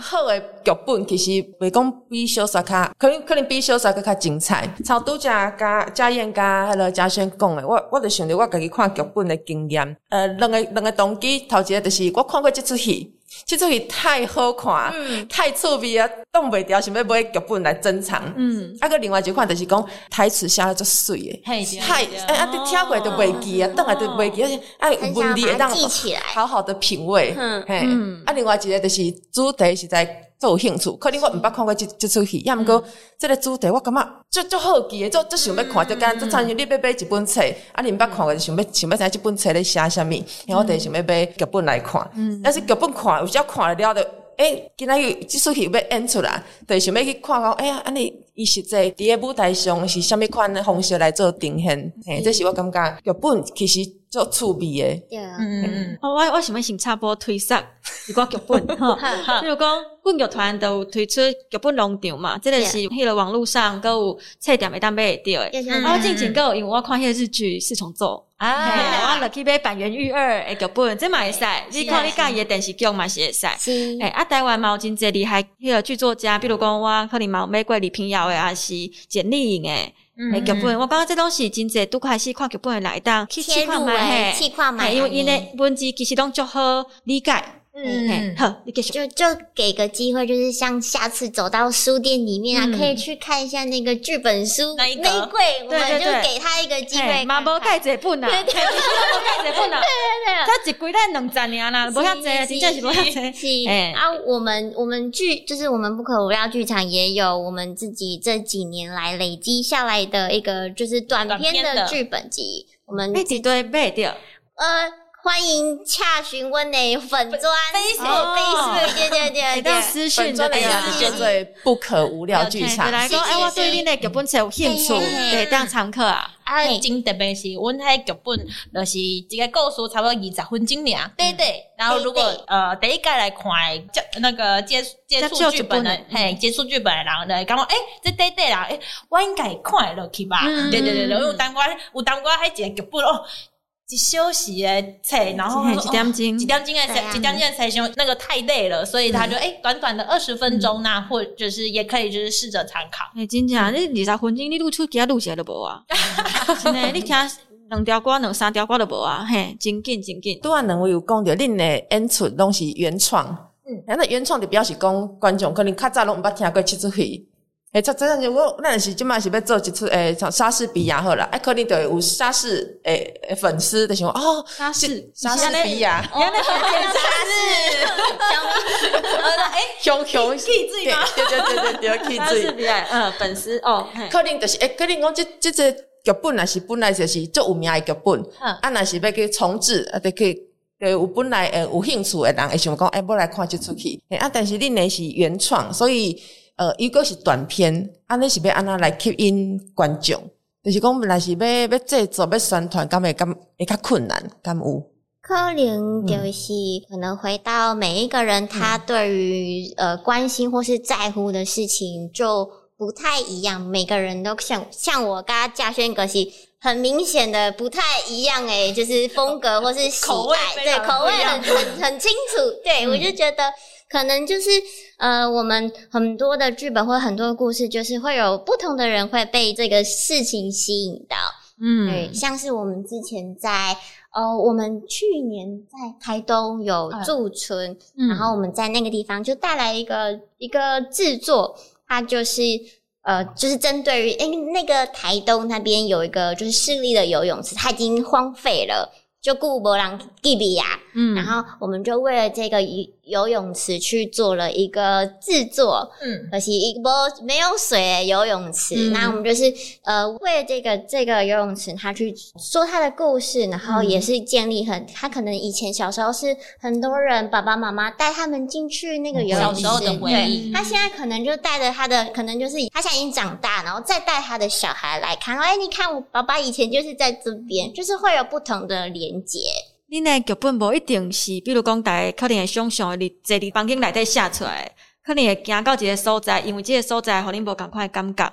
好诶剧本其实袂讲比小说较，可能可能比小说阁较精彩。超拄则甲嘉燕甲迄个嘉轩讲诶，我我就想着我家己看剧本的经验。呃，两个两个动机，头一个就是我看过即出戏，这出戏太好看，嗯、太趣味啊，挡袂牢，想要买剧本来珍藏。嗯，啊个另外一款就是讲台词写得足水诶，太哎啊，你听过就袂记啊，当来就袂记，而且啊有文字会当记起来，好好的品味。嗯，嘿，啊另外一个就是主题。是在做有兴趣，可能我毋捌看过即即出戏，抑毋过即个主题我感觉足足好奇诶，足足想要看，就讲就参像你要买一本册，啊，你毋捌看过就想要想要知即本册咧写啥物，然后我就想要买剧本来看，但是剧本看有时候看了了的，诶，今仔日这出戏要演出来，就想要去看看，哎呀，安尼伊实际伫个舞台上是啥物款的方式来做呈现，嘿，这是我感觉剧本其实。做趣味诶，对啊，嗯嗯，我我想要先插播推荐一个剧本，哈，比如讲本剧团都有推出剧本农场嘛，这个是迄个网络上搁有册店会当买会到诶，啊，我进前搁有，因为我看迄个日剧四重奏，啊，我 落去买板垣玉二诶剧本，这嘛会使，你看你喜欢诶电视剧嘛是会使，诶，啊，台湾嘛有真济厉害迄个剧作家，比如讲我可能嘛有买过李平遥诶，还是简丽颖诶。诶，剧本，我感觉这东西真济，拄开始看剧本的内档，去试看买，试看买，因为因诶文字其实拢足好理解。嗯，好，你。就就给个机会，就是像下次走到书店里面啊，可以去看一下那个剧本书那一柜，我们就给他一个机会。嘛无盖这本 啊，对对对，无盖这本啊，对对对，他一柜才两十年啦，无遐济，真正是无遐济。哎，啊，我们我们剧就是我们不可无聊剧场也有我们自己这几年来累积下来的一个就是短篇的剧本集，我们一直都卖掉，呃。欢迎洽询温内粉专，飞飞飞，对对对对，私讯的呀，对不可无聊剧场。来讲，哎，我对你那剧本有兴趣，对，当常客啊。啊，真特别是，阮迄剧本就是一个故事，差不多二十分钟尔，对对。然后如果呃第一个来看接那个接接触剧本的，嘿，接触剧本的人来感觉，诶，这对对啦，诶，我应该看落去吧？对对对对，有当我有当我还一个剧本哦。一休息诶，册，然后几点钟？几点钟诶？几点钟才行？那个太累了，所以他就诶，短短的二十分钟呐，或者是也可以，就是试着参考。诶，真正你二十分钟你录出其他录起来都无啊？真诶，你听两条歌、两三条歌都无啊？嘿，真紧真紧。拄啊，两位有讲着恁诶演出拢是原创，嗯，那原创就表示讲观众可能较早拢毋捌听过七出戏。诶，这这样子，我那是今嘛是要做一出诶，像莎士比亚好了，哎，可能就有莎士诶粉丝的想哦，莎士 莎士比亚，原来是莎士，哎，熊熊气质吗？对对对对对，莎士比亚，嗯，粉丝哦，可能就是诶，可能讲这这这剧本也是本来就是最有名诶剧本，啊，那是要去重制，啊，得去对有本来诶有兴趣诶人会想讲，哎，要来看即出戏，啊，但是恁诶是原创，所以。呃，一个是短片，安尼是要安那来吸引观众，就是讲本来是要要制作要宣传，敢会敢会较困难，敢有？可能就是可能回到每一个人，他对于、嗯、呃关心或是在乎的事情就不太一样，每个人都像像我刚刚嘉轩哥是很明显的不太一样诶、欸，就是风格或是喜爱，口味对口味很很很清楚，对、嗯、我就觉得。可能就是呃，我们很多的剧本或很多的故事，就是会有不同的人会被这个事情吸引到。嗯，对，像是我们之前在呃，我们去年在台东有驻村，然后我们在那个地方就带来一个一个制作，它就是呃，就是针对于诶、欸、那个台东那边有一个就是市立的游泳池，它已经荒废了。就顾伯朗地比亚，嗯，然后我们就为了这个游游泳池去做了一个制作，嗯，可惜一波没有水的游泳池，嗯、那我们就是呃为了这个这个游泳池，他去说他的故事，然后也是建立很，他可能以前小时候是很多人爸爸妈妈带他们进去那个游泳池，小时候的回忆，对，他现在可能就带着他的，可能就是他现在已经长大，然后再带他的小孩来看，哎，你看我爸爸以前就是在这边，就是会有不同的连。你呢剧本无一定是，比如讲，大家可能会想象你坐伫房间内底写出来，可能会行到一个所在，因为这个所在互恁无共款的感觉。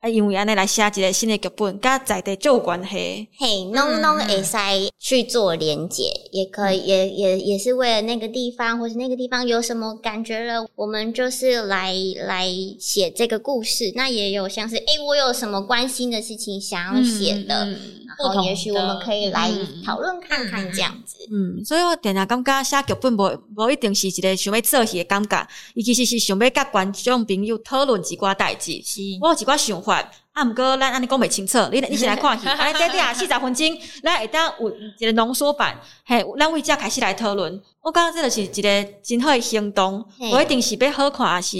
啊，因为安尼来写一个新的剧本，甲在地就有关系。嘿，拢拢会使去做连接，也可以，也也也是为了那个地方，或者那个地方有什么感觉了，我们就是来来写这个故事。那也有像是，诶、欸，我有什么关心的事情想要写的，嗯、然后也许我们可以来讨论看看这样子。嗯，所以我常常感觉写剧本无无一定是一个想要做戏的感觉，伊其实是想要甲观众朋友讨论一寡代志，是我有一寡想法。啊，毋过咱安尼讲袂清楚，你你先来看戏，安尼短短四十分钟，咱会当有一个浓缩版，嘿，咱为遮开始来讨论。我感觉这就是一个真好的行动，无一定是要好看，还是。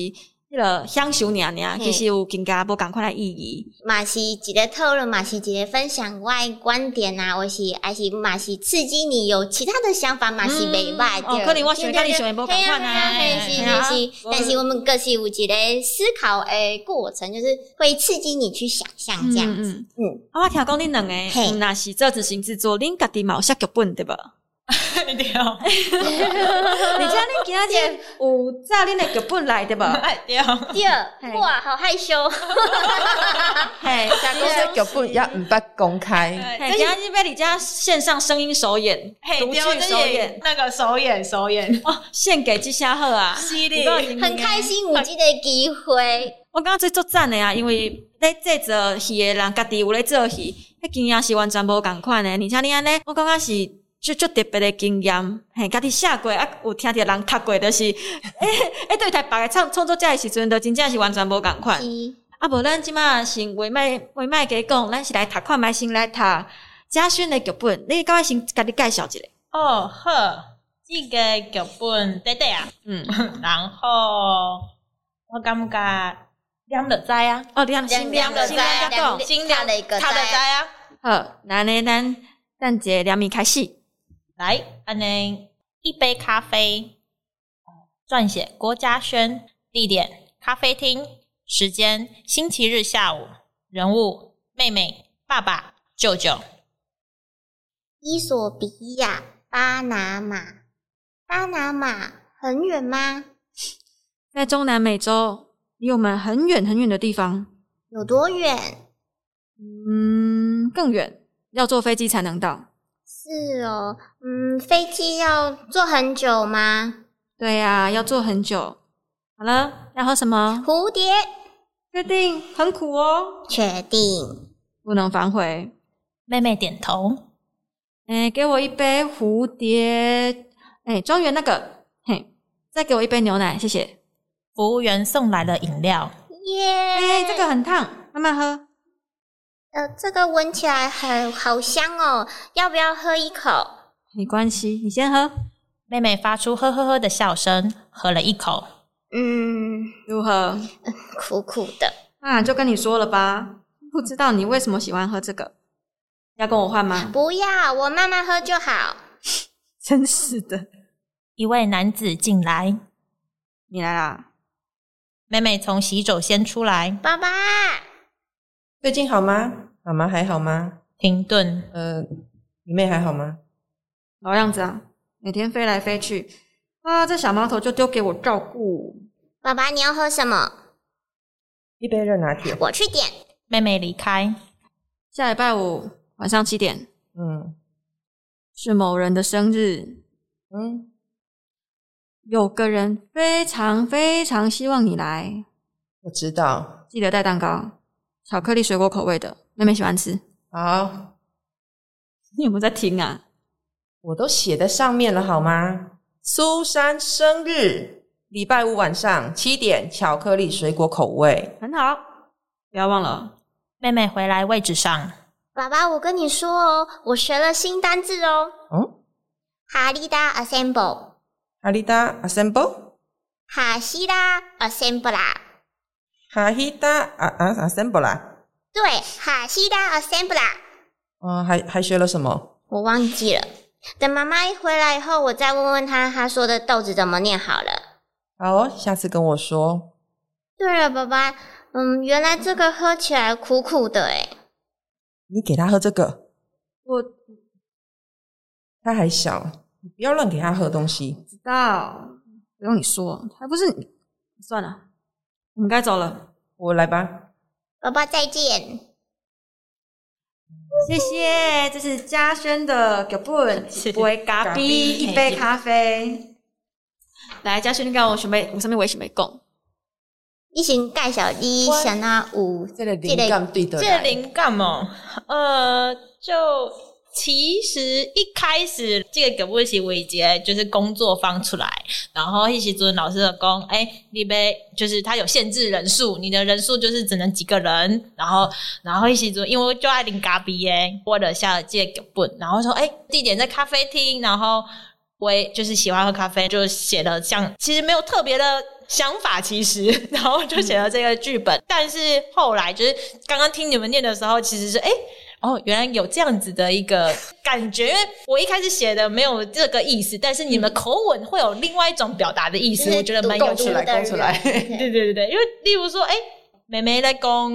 迄个享受娘娘，其实有更加无共款的意义。嘛是一个讨论，嘛是一个分享外观点啊，或是还是嘛是刺激你有其他的想法，嘛是袂歹。哦，可能我想跟你想的无共款啊。是是是，但是我们各是有一个思考诶过程，就是会刺激你去想象这样子。嗯，我听讲恁两个，那是做执行制作，恁家己嘛有写剧本对吧？一定要，你家恁今日有炸恁的剧本来对吧？对，对，哇，好害羞。嘿，加公这剧本也毋捌公开。今日要你家线上声音首演，独剧首演，那个首演首演哦，献给吉祥鹤啊，很开心有这个机会。我感觉这足赞的啊，因为咧制作戏的人家己有咧做戏，迄经验是完全无共款的。而且你安尼，我感觉是就就特别的经验，嘿，家己写过啊，有听着人读过，就是诶 诶，对台北个创创作者的时阵，就真正是完全无共款。啊，无咱即马先为卖为卖加讲，咱是来读看卖，先来读嘉轩的剧本。你赶快先家己介绍一下。哦好，这个剧本对对啊，嗯，然后我感觉念就知啊，哦，念先念就知啊，先念的一个，他的知啊。好，那呢，咱等下两米开始，来，安尼一杯咖啡，撰写郭嘉轩，地点咖啡厅，时间星期日下午，人物妹妹、爸爸、舅舅。伊索比亚。巴拿马，巴拿马很远吗？在中南美洲，离我们很远很远的地方。有多远？嗯，更远，要坐飞机才能到。是哦，嗯，飞机要坐很久吗？对呀，要坐很久。好了，要喝什么？蝴蝶。确定？很苦哦。确定。不能反悔。妹妹点头。哎，给我一杯蝴蝶，哎，庄园那个，嘿，再给我一杯牛奶，谢谢。服务员送来了饮料，耶！哎，这个很烫，慢慢喝。呃，这个闻起来很好香哦，要不要喝一口？没关系，你先喝。妹妹发出呵呵呵的笑声，喝了一口。嗯，如何？苦苦的。啊，就跟你说了吧，不知道你为什么喜欢喝这个。要跟我换吗？不要，我慢慢喝就好。真是的。一位男子进来，你来啦。妹妹从洗手间出来。爸爸，最近好吗？妈妈还好吗？停顿。呃，你妹还好吗？老样子啊，每天飞来飞去啊，这小毛头就丢给我照顾。爸爸，你要喝什么？一杯热拿铁。我去点。妹妹离开。下礼拜五。晚上七点，嗯，是某人的生日，嗯，有个人非常非常希望你来，我知道，记得带蛋糕，巧克力水果口味的，妹妹喜欢吃。好，你有没有在听啊？我都写在上面了，好吗？苏珊生日，礼拜五晚上七点，巧克力水果口味，很好，不要忘了。妹妹回来位置上。爸爸，我跟你说哦，我学了新单字哦。嗯，哈利达 assemble，哈利达 assemble，哈希拉 assemble 啦，哈希达啊啊 assemble 啦。对，哈希达 assemble 啦。哦，还还学了什么？我忘记了。等妈妈一回来以后，我再问问她，她说的豆子怎么念好了。好哦，下次跟我说。对了，爸爸，嗯，原来这个喝起来苦苦的诶。你给他喝这个，我他还小，你不要乱给他喝东西。知道，不用你说，还不是你。算了，我们该走了。我来吧，爸爸再见。谢谢，这是嘉轩的剧本，一杯咖啡，一杯咖啡。来，嘉轩，你看我准备，我上面我也准备讲。一行盖小弟想那五，这个灵感对的，这个灵感哦，呃，就其实一开始这个给不起伟杰就是工作坊出来，然后一起主任老师的工，哎，你被就是他有限制人数，你的人数就是只能几个人，然后然后一起主因为我就爱饮咖啡耶，我的下了这个剧本，然后说哎，地点在咖啡厅，然后我就是喜欢喝咖啡，就写了像其实没有特别的。想法其实，然后就写了这个剧本，但是后来就是刚刚听你们念的时候，其实是哎哦，原来有这样子的一个感觉。因为我一开始写的没有这个意思，但是你们口吻会有另外一种表达的意思，嗯、我觉得蛮有趣的。供出来，对对对对，因为例如说，哎，妹妹在讲，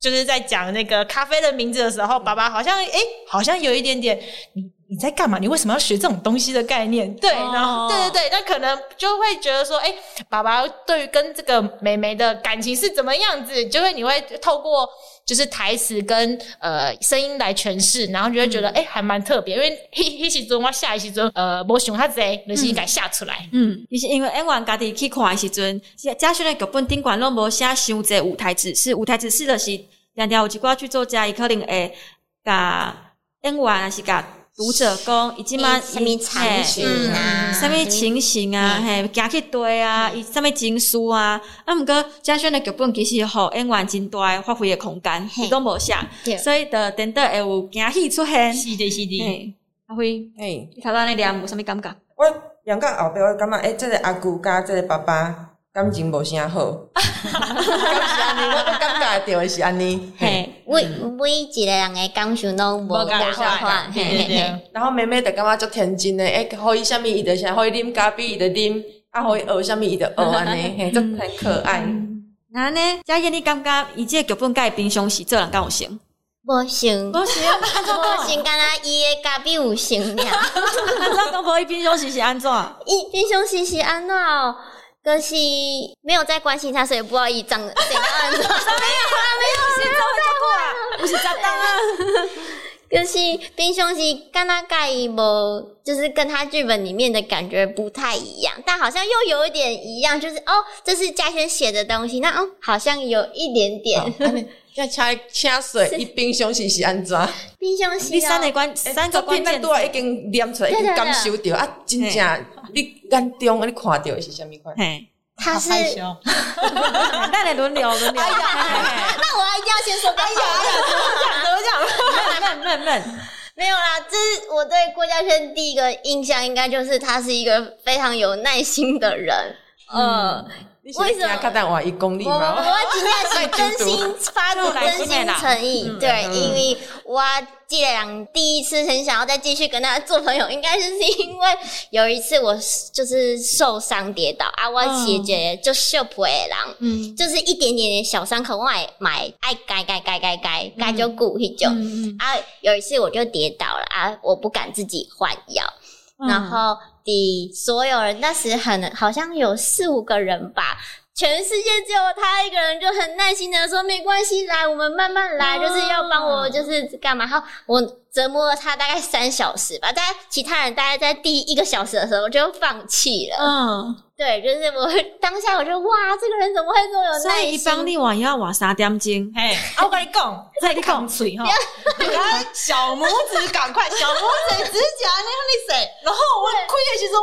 就是在讲那个咖啡的名字的时候，爸爸好像哎，好像有一点点。你你在干嘛？你为什么要学这种东西的概念？对，哦、然后对对对，那可能就会觉得说，哎，爸爸对于跟这个妹妹的感情是怎么样子？就会你会透过就是台词跟呃声音来诠释，然后就会觉得哎、嗯，还蛮特别。因为 一一时阵我下一时阵呃，无想他贼，就是应该下出来。嗯，是因为演员家己去看的时阵，嘉轩的剧本顶管拢无写伤济舞台指示，舞台指示的是常常有一寡去做家，伊可能会甲演员还是甲。读者讲，伊即马什么场景啊？什么情形啊？嘿，行去对啊？伊什么情绪啊？啊，毋过嘉轩的剧本其实互演员真大发挥的空间，伊都无写，所以的等到会有惊喜出现。是的，是的。阿辉，诶，你头拄那念有啥物感觉？我两个后壁，我感觉诶，这个阿舅甲这个爸爸感情无啥好。是安尼，我都感觉着是安尼。嘿，每每一个人的感受拢无共款。嘿嘿嘿。然后妹妹就感觉足天真诶，诶，可以啥物伊就啥，可以啉咖啡伊就啉，啊，可以学啥物伊就学安尼，嘿，足很可爱。那呢，嘉燕，你感觉伊这个剧本甲伊平常时做人敢有像？无像，无像，无像，敢若伊的咖啡有像尔。安怎讲无？伊平常时是安怎？伊平常时是安怎？可惜没有在关心他，所以不知道伊长怎样。没有，没有，现在会做过啊，不是假当啊。可是平常时跟他盖一无，就是跟他剧本里面的感觉不太一样，但好像又有一点一样，就是哦，这是嘉轩写的东西，那哦，好像有一点点。要掐掐水，伊平常时是安怎？平常时，你三个关三个关键都已经念出来，已经感受到啊，真正你眼中你看到的是什么款？嘿，他是，那得轮流轮流。那我一定要先说，哎呀，怎么讲？慢慢慢，没有啦，这是我对郭嘉轩第一个印象，应该就是他是一个非常有耐心的人，嗯。为什么？我一公里吗？我今天是真心发自真心诚意，对，因为我既然第一次很想要再继续跟他做朋友，应该就是因为有一次我就是受伤跌倒啊，我姐姐就受破了，嗯，就是一点点的小伤口，我买买爱改改改改改改就顾很久，啊，有一次我就跌倒了啊，我不敢自己换药，然后。的所有人，那时很好像有四五个人吧，全世界只有他一个人，就很耐心的说：“没关系，来，我们慢慢来，就是要帮我，就是干嘛？”好，我折磨了他大概三小时吧，大概其他人大概在第一个小时的时候就放弃了。嗯。对，就是我当下我就哇，这个人怎么会这么有耐心？所以一般你晚要玩三点钟，嘿，我跟你讲，在你讲 嘴哈，你看小拇指赶快，小拇指 指甲那样你谁？然后我亏的时候，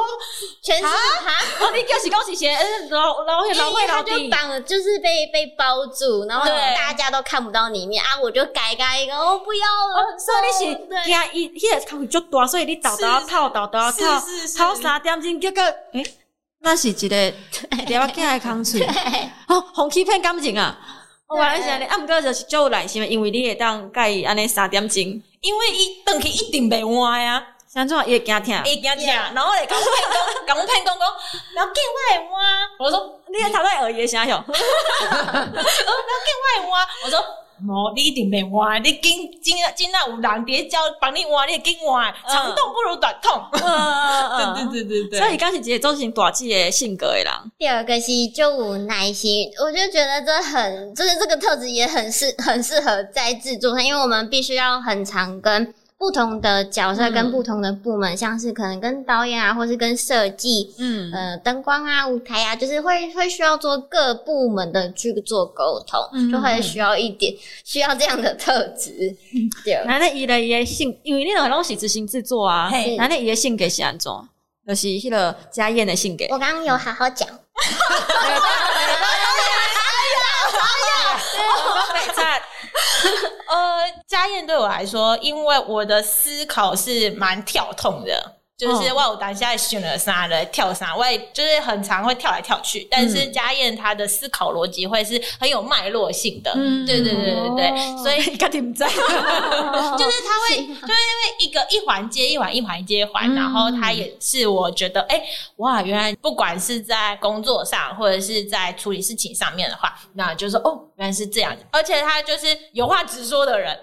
全是哈，然后你恭喜恭喜先，老老会老会老弟，就绑就是被被包住，然后大家都看不到里面啊，我就改改一个，我不要了。所以你是惊伊，迄个康会足大，所以你倒倒要套，倒倒要套，套三点钟，结果诶。那是一个电话机的空嘴，哦，红欺骗感情啊！我原来是安尼，啊，毋过就是足有耐心，因为你会当甲伊安尼三点钟，因为伊回去一定袂换呀。像怎伊会惊疼，会惊疼，然后来甲我骗讲，甲我骗讲讲，然后见我会换，我说你在头在耳叶啥哟？然后见我会换，我说。哦，你一定袂换，你今今今那有人伫教帮你换，你紧换，长痛不如短痛。对对对对对，所以刚是一个做成大姐的性格的人。第二个是就有耐心，我就觉得这很，就是这个特质也很适很适合在制作上，因为我们必须要很常跟。不同的角色跟不同的部门，嗯、像是可能跟导演啊，或是跟设计，嗯，呃，灯光啊，舞台啊，就是会会需要做各部门的去做沟通，嗯、就会需要一点需要这样的特质。嗯、对，那那伊的伊的性，因为你那种东西执行制作啊，那那伊的性格是安怎？就是迄个家宴的性格。我刚刚有好好讲。呃，家宴对我来说，因为我的思考是蛮跳痛的，就是我有当下选了啥来跳啥，我也就是很常会跳来跳去。但是佳燕她的思考逻辑会是很有脉络性的，嗯，对对对对对，所以家庭在，就是他会，就是因为一个一环接一环，一环接一环，然后他也是我觉得，哎，哇，原来不管是在工作上或者是在处理事情上面的话，那就是哦，原来是这样子，而且他就是有话直说的人，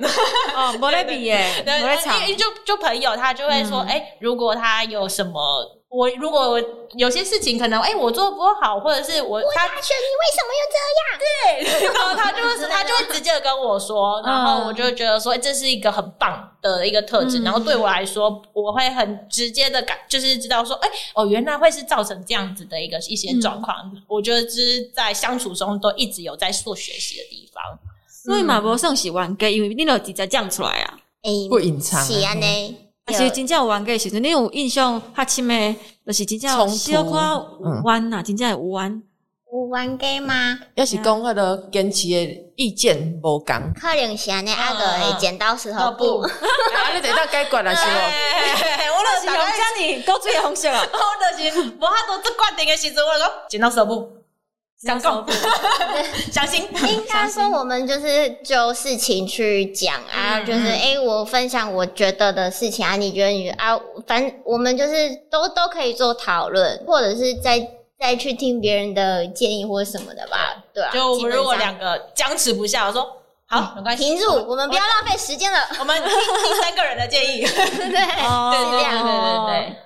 哦，没得比耶，对，因为就就朋友他就会说，哎，如果他。他有什么？我如果有些事情可能，哎、欸，我做不好，或者是我他选你为什么又这样？对，然后他就是 他就会直接的跟我说，然后我就觉得说，这是一个很棒的一个特质。嗯、然后对我来说，我会很直接的感，就是知道说，哎、欸，哦，原来会是造成这样子的一个一些状况。嗯、我觉得这是在相处中都一直有在做学习的地方。所以嘛，不算喜欢给，因为你都直接讲出来啊，不隐藏啊。呢。还是真正有冤家的时阵，你有印象较深诶，就是真正有小可冤呐，真正有冤。有冤家吗？要是讲迄个坚持的意见无共，可能是安尼，啊个会剪刀石头布，啊你得当解决了是无？我就是用遮尔古锥的方式啊，我就是无法度做决定的时阵，我就讲剪刀石头布。相信，相信 应该说我们就是就事情去讲啊，就是诶我分享我觉得的事情啊，你觉得你啊，反正我们就是都都可以做讨论，或者是再再去听别人的建议或者什么的吧，对吧？就我们如果两个僵持不下，我说好，没关系，停住，我们不要浪费时间了，我们听听三个人的建议，对 对对，这样，对对对。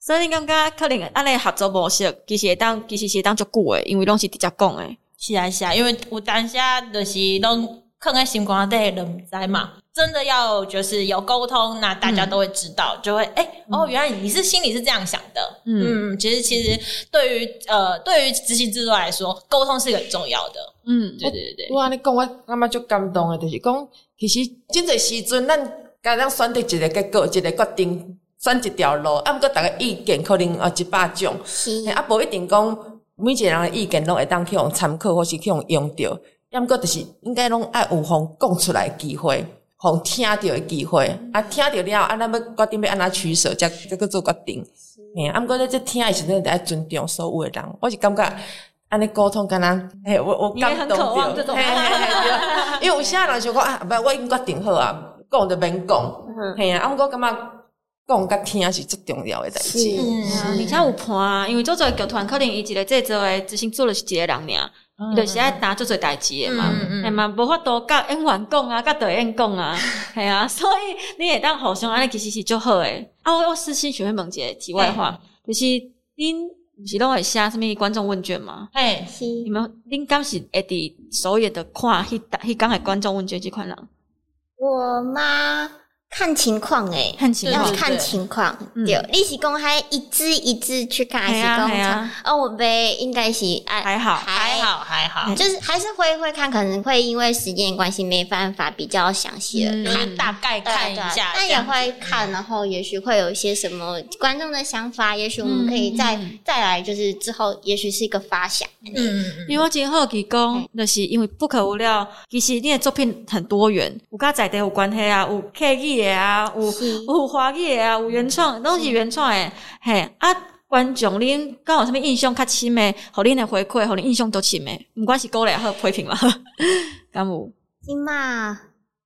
所以你感觉可能安尼合作模式，其实会当其实是会当足久诶，因为拢是直接讲诶。是啊是啊，因为有当下就是拢放在心肝底，人不知嘛。真的要就是有沟通，那大家都会知道，嗯、就会诶、欸、哦，原来你是心里是这样想的。嗯，嗯，其实其实对于呃对于执行制度来说，沟通是很重要的。嗯，对对对。哇，你讲我感觉就感动诶，就是讲其实真侪时阵，咱家长选择一个结果，一个决定。选一条路，啊，毋过逐个意见可能啊一百种，是啊，无一定讲每一个人诶意见拢会当去互参考，或是去互用着。啊，毋过就是应该拢爱有互讲出来诶机会，互听着诶机会。啊，听着了，啊，咱要决定要安怎取舍，才才去做决定。嘿，啊，毋过咧，即听诶时阵，得爱尊重所有诶人。我是感觉安尼沟通，敢若嘿，我我感动着，嘿嘿嘿，因为有些人想讲啊，不，我已经决定好啊，讲就免讲，嘿啊，啊，毋过感觉。讲甲听是最重要诶代志，而且有伴啊，因为做做剧团可能伊一个制作诶执行做了是一个人尔，伊就是爱担做做代志诶嘛，系嘛，无法度甲演员讲啊，甲导演讲啊，系啊，所以你会当互相安尼其实是足好诶。啊，我我私心想问一个题外话，就是恁毋是拢会写啥物观众问卷吗？哎，是，你们恁敢是会伫首页的看迄迄讲诶观众问卷即款人？我吗？看情况诶、欸，看情况，要看情况。对，你是讲还一字一字去看，还是讲哦，我呗应该是还还好，还好，还好，就是还是会会看，可能会因为时间关系没办法比较详细的看，大概看一下，但也会看，然后也许会有一些什么观众的想法，也许我们可以再再来，就是之后也许是一个发想。嗯，因为我今后提供，就是因为不可无聊，其实你的作品很多元，有跟在地有关系啊，有刻意。啊，有有华语的啊，有原创，拢是原创诶。嘿，啊，观众恁刚好啥物印象较深诶，互恁的回馈，互恁印象都深诶，毋管是鼓励好批评嘛，敢有？起码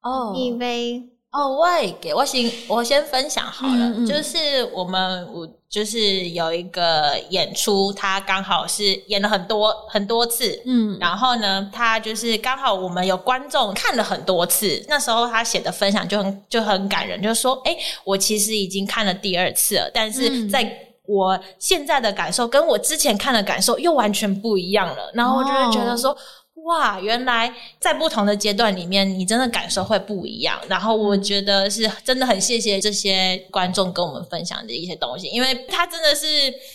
哦，因为。哦，我也给我先我先分享好了，嗯嗯、就是我们我就是有一个演出，他刚好是演了很多很多次，嗯，然后呢，他就是刚好我们有观众看了很多次，那时候他写的分享就很就很感人，就是说，诶，我其实已经看了第二次了，但是在我现在的感受跟我之前看的感受又完全不一样了，然后我就会觉得说。哦哇，原来在不同的阶段里面，你真的感受会不一样。然后我觉得是真的很谢谢这些观众跟我们分享的一些东西，因为他真的是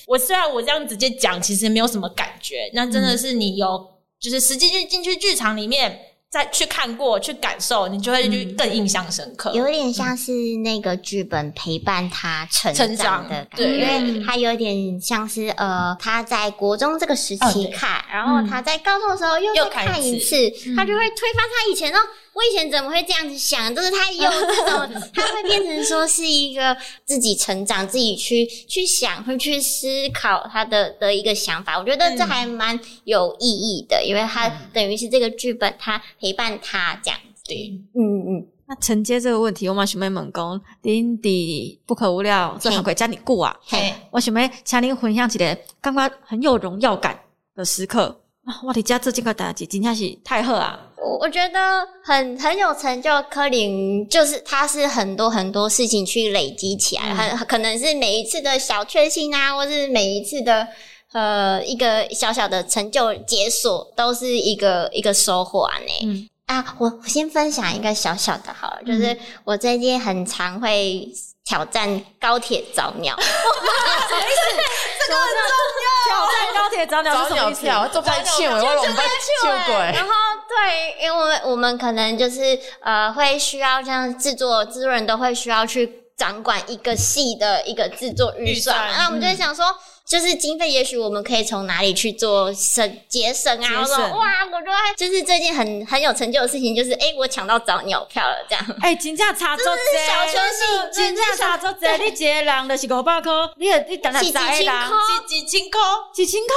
我虽然我这样直接讲，其实没有什么感觉，那真的是你有就是实际去进去剧场里面。再去看过去感受，你就会就更印象深刻。有点像是那个剧本陪伴他成长的感觉，对，因为他有点像是呃，他在国中这个时期看，然后他在高中的时候又再看一次，他就会推翻他以前哦，我以前怎么会这样子想？就是他有这种，他会变成说是一个自己成长、自己去去想、会去思考他的的一个想法。我觉得这还蛮有意义的，因为他等于是这个剧本，他陪伴他这样子。对，嗯嗯。那承接这个问题，我嘛想要问讲，恁伫不可无聊做行过遮尔久啊，嘿，我想要请恁分享一个感觉很有荣耀感的时刻。我伫遮做这个代志，真正是太好啊！我我觉得很很有成就，柯林就是他是很多很多事情去累积起来，很、嗯、可能是每一次的小确幸啊，或是每一次的呃一个小小的成就解锁，都是一个一个收获啊！呢、嗯、啊，我我先分享一个小小的好了，就是我最近很常会挑战高铁早鸟，什么意思？这个很重要。挑战高铁早鸟是什么意思？做太糗，我龙班糗鬼。然后对，因为我们可能就是呃，会需要这样制作，制作人都会需要去掌管一个戏的一个制作预算。那我们就会想说。就是经费，也许我们可以从哪里去做省节省啊？我说哇，我说就是最近很很有成就的事情，就是哎、欸，我抢到早鸟票了，这样。哎、欸，真正差足多，小确幸，金价差足多。你一个人就是五百块，你你等下砸啦，几几千块，几千块。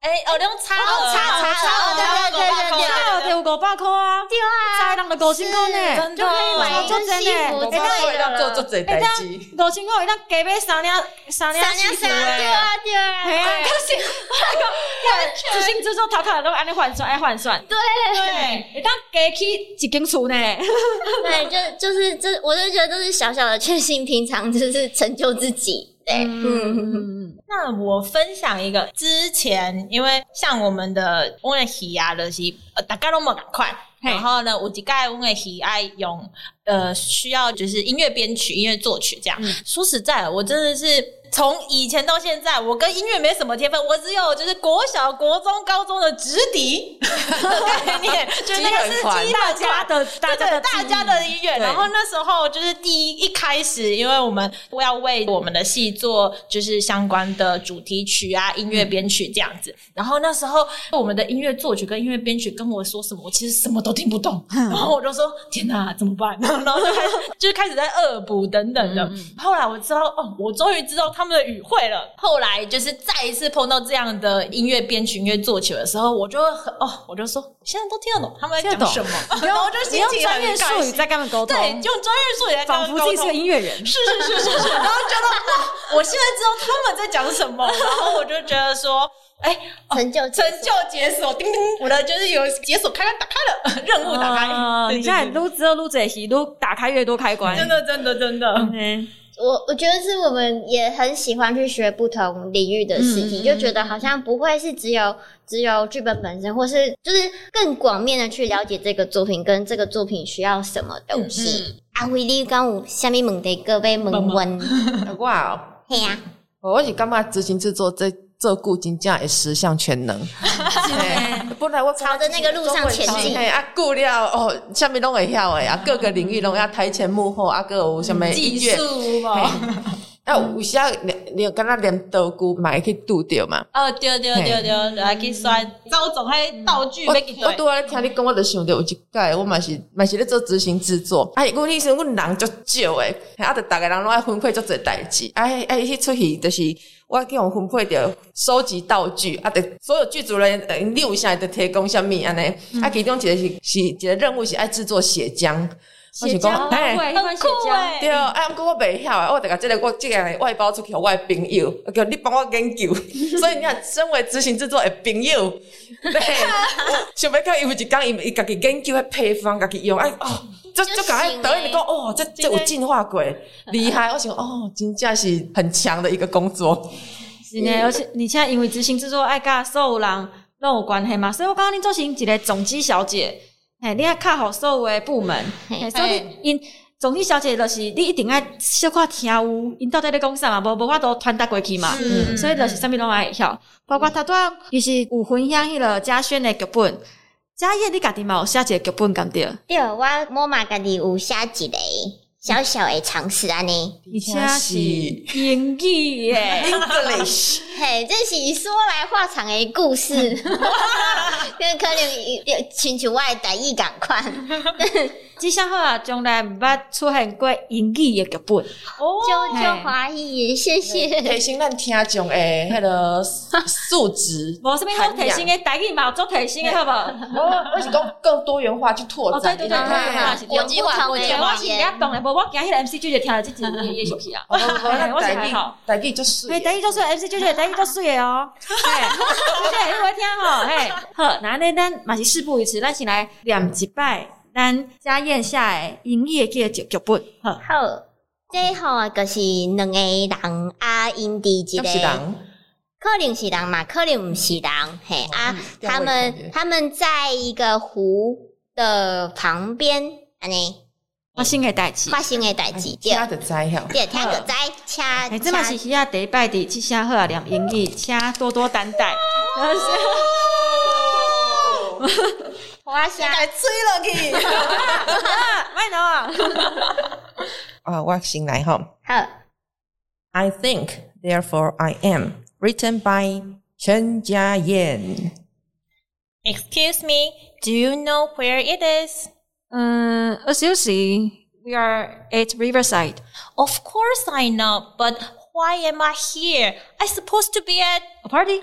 哎，哦，两差哦，差差差，对对对对对，有五百块啊，对啊，差人就五千块呢，就可以买一件西服，一当做做这代志，五千块一当加买三领三领西服，对啊对啊，嘿。啊，可是那个，执行制作头壳都按你换算，爱换算，对。对，一当加起一间厝呢，对，就就是这，我就觉得这是小小的确幸，平常就是成就自己。嗯，那我分享一个，之前因为像我们的我的喜啊，就是呃大家都没赶快，然后呢，我几个我的喜爱用呃需要就是音乐编曲、音乐作曲这样。嗯、说实在的，我真的是。从以前到现在，我跟音乐没什么天分，我只有就是国小、国中、高中的直笛的概念，就是那个是大家的、大家的、大家的音乐。然后那时候就是第一一开始，因为我们要为我们的戏做就是相关的主题曲啊、音乐编曲这样子。然后那时候我们的音乐作曲跟音乐编曲跟我说什么，我其实什么都听不懂。然后我就说：“天哪，怎么办？”然后就开始就是开始在恶补等等的。后来我知道，哦，我终于知道。他们的语汇了。后来就是再一次碰到这样的音乐编曲、音乐作曲的时候，我就很哦，我就说现在都听得懂他们在讲什么，然后我就心情专业术语在跟他们沟通，对，用专业术语在仿佛自己是个音乐人，是是是是。是。然后觉得哇，我现在知道他们在讲什么，然后我就觉得说，哎，成就成就解锁，叮叮，我的就是有解锁开关打开了，任务打开。你现在录之后录这些，都打开越多开关，真的真的真的。我我觉得是我们也很喜欢去学不同领域的事情，嗯、就觉得好像不会是只有只有剧本本身，或是就是更广面的去了解这个作品跟这个作品需要什么东西。阿威、嗯，你刚有虾米问题各位问问？我 哦，嘿呀，我是感觉执行制作这。这顾真正会十项全能，本来我朝着那个路上前进。啊，顾了哦，下面拢会晓诶啊，各个领域拢要台前幕后啊，各有什么音乐啊，有时啊，连连跟他连道具嘛会去拄着嘛。哦，对对对对，来去选招总还道具。我我拄仔听你讲，我就想着有一届，我嘛是嘛是咧做执行制作。哎，我意思，阮人足少诶，啊，着逐个人拢爱分配足侪代志。哎哎，迄出戏就是。我给我分配着收集道具，啊，得所有剧组人员你有啥着提供啥物安尼？啊，其中一个是是一个任务是爱制作血浆，血浆，哎，很酷诶。对，啊，毋过我袂晓，我得甲这个我这个外包出去，我的朋友，叫你帮我研究。所以你看，身为执行制作的朋友，对，想要看伊有一工伊伊家己研究的配方，家己用，哎哦，就就赶快导演讲，哦，这这有进化过，厉害！我想，哦，真正是很强的一个工作。是呢，而且你现在因为执行制作爱甲所有人拢有关系嘛，所以我刚刚你做成一个总机小姐，嘿，你爱卡好所有的部门，嘿，所以因总理小姐就是你一定爱小可听有因到底在讲啥嘛，无无法度传达过去嘛，嗯，所以就是啥物拢爱晓，包括他都要就是有分享迄个嘉轩的剧本，嘉燕你家己嘛有写一个剧本敢对？对，我我嘛家己有写一个。小小的尝试安尼。而且是英语耶，English。嘿，这是说来话长的故事，跟 可能亲像我的台语共款。吉祥好啊，从来毋捌出现过英语的剧本，哦，就就欢喜，谢谢。提升咱听众诶，迄个素质。无啥物好提升诶，台语嘛有做提升诶，好无？我 我是讲更多元化去拓展，对对对，国际化，国际化。我是比较懂诶，无我今日 MC 就就听了这集也也熟悉啊。我 台语台语就水，嘿，台语就水，MC 就就台语就水诶哦。嘿，就这你会听吼，嘿，好，那呢咱嘛是事不宜迟，咱先来念一摆。咱家宴下诶，英语诶剧剧本，好，好，最后啊，就是两个人啊，因伫一个，可能是人嘛，可能毋是人，嘿啊，他们他们在一个湖的旁边，安尼。发生诶代志，发生诶代志，听着知吼，对，听着知，请，诶，这嘛是需要第一摆伫即声好啊，念英语，请。多多担待。我先来吹落去，麦诺啊！啊，我先来吼。好，I think, therefore I am. Written by 陈家燕。Excuse me, do you know where it is? Um, as you see, we are at Riverside. Of course I know, but why am I here? I supposed to be at a party.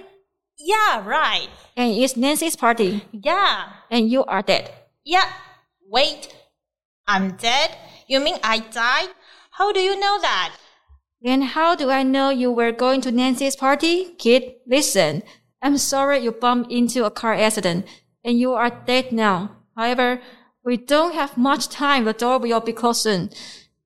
Yeah, right. And it's Nancy's party. Yeah. And you are dead. Yeah. Wait. I'm dead? You mean I died? How do you know that? Then how do I know you were going to Nancy's party? Kid, listen. I'm sorry you bumped into a car accident and you are dead now. However, we don't have much time. The door will be closed soon.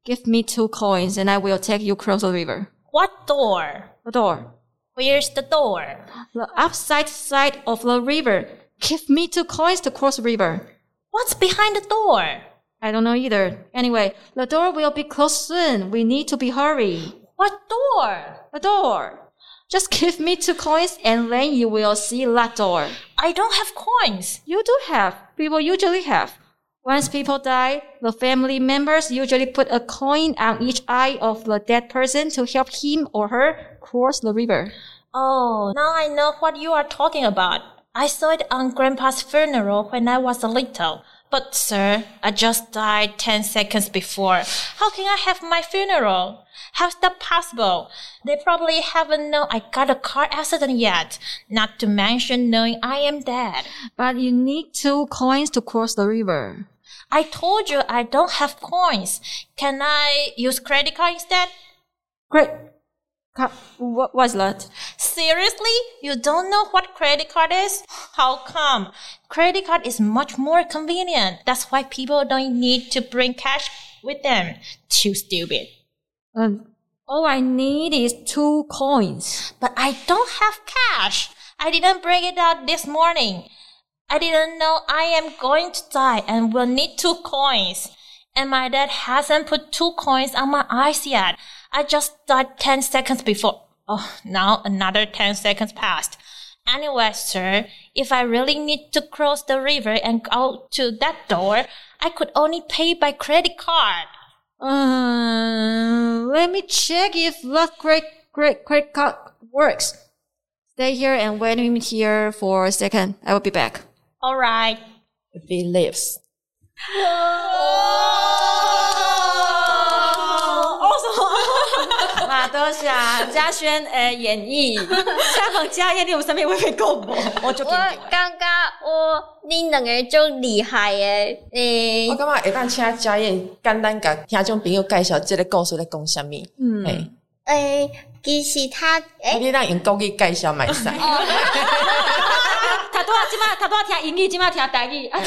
Give me two coins and I will take you across the river. What door? The door. Where's the door? The upside side of the river. Give me two coins to cross the river. What's behind the door? I don't know either. Anyway, the door will be closed soon. We need to be hurry. What door? The door. Just give me two coins and then you will see that door. I don't have coins. You do have. People usually have. Once people die, the family members usually put a coin on each eye of the dead person to help him or her cross the river. Oh, now I know what you are talking about. I saw it on Grandpa's funeral when I was a little. But, sir, I just died 10 seconds before. How can I have my funeral? How's that possible? They probably haven't known I got a car accident yet, not to mention knowing I am dead. But you need two coins to cross the river. I told you I don't have coins. Can I use credit card instead? Great. What was that? Seriously? You don't know what credit card is? How come? Credit card is much more convenient. That's why people don't need to bring cash with them. Too stupid. Um, all I need is two coins. But I don't have cash. I didn't bring it out this morning. I didn't know I am going to die and will need two coins. And my dad hasn't put two coins on my eyes yet. I just died 10 seconds before. Oh, now another 10 seconds passed. Anyway, sir, if I really need to cross the river and go to that door, I could only pay by credit card. Uh, let me check if that great, great credit card works. Stay here and wait here for a second. I will be back. All right. If he lives. 马多霞、嘉轩诶演绎，下方家燕，你有啥物话要讲无？我就我感觉我恁两个就厉害诶，诶，我感觉会当请家燕简单甲听众朋友介绍这个故事咧讲啥物？嗯，诶、欸，其实他诶，你让用国语介绍买使。他都要，今麦他都要听英语，今麦听台语，啊，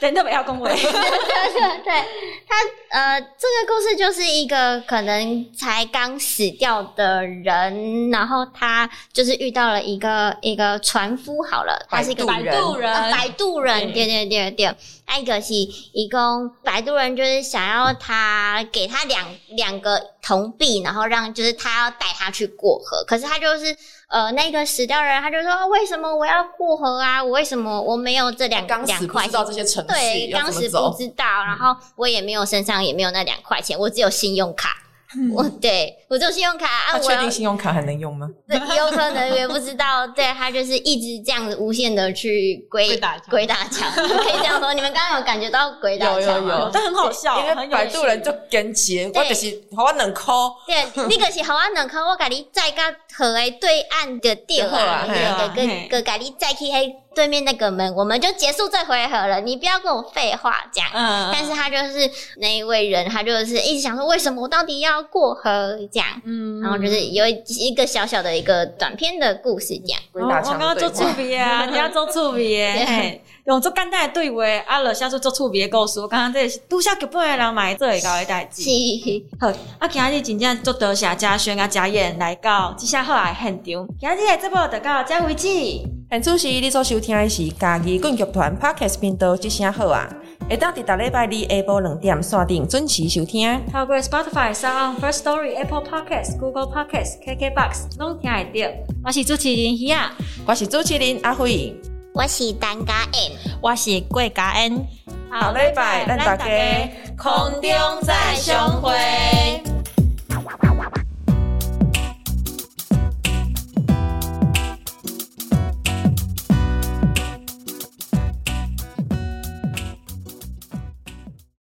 人都不要恭维。对对对，他呃，这个故事就是一个可能才刚死掉的人，然后他就是遇到了一个一个船夫，好了，他是一个摆渡人，摆渡人，对对对对，那一个是一共摆渡人，就是想要他给他两两个铜币，然后让就是他要带他去过河，可是他就是呃那个死掉人，他就说为什么我要过河啊？我为什么我没有这两两块钱？不知道这些程序，对，当时不知道，然后我也没有身上也没有那两块钱，我只有信用卡。我对我只有信用卡啊，他确定信用卡还能用吗？对，有可能也不知道。对，他就是一直这样子无限的去鬼打鬼打墙，可以这样说。你们刚刚有感觉到鬼打墙？有有有，但很好笑，因为摆渡人就跟钱，我就是好我两块。对，你可是好我两块，我给你载到河的对岸的店啊，对，跟跟给你载去黑。对面那个门，我们就结束这回合了。你不要跟我废话讲。嗯，但是他就是那一位人，他就是一直想说，为什么我到底要过河这样？嗯，然后就是有一个小小的一个短片的故事这样。我刚刚做触笔啊，你要做触笔，用做简单的对话，啊，了下次做触笔的故事。刚刚这是拄小剧本的人买做会到的代志。好，啊，今日真正做多谢嘉轩啊嘉燕来到这下好来现场。今日的节目就到这为止。很出席，你所收听的是嘉义滚剧团 Podcast 频道，一声好啊！下当伫逐礼拜二下晡两点锁定准时收听。透过 Spotify、Sound、First Story、Apple Podcasts、Google Podcasts、KKBox 拢听会到。我是主持人希亚，我是主持人阿辉，我是陈嘉恩，我是郭嘉恩。好嘞，拜，咱大家空中再相会。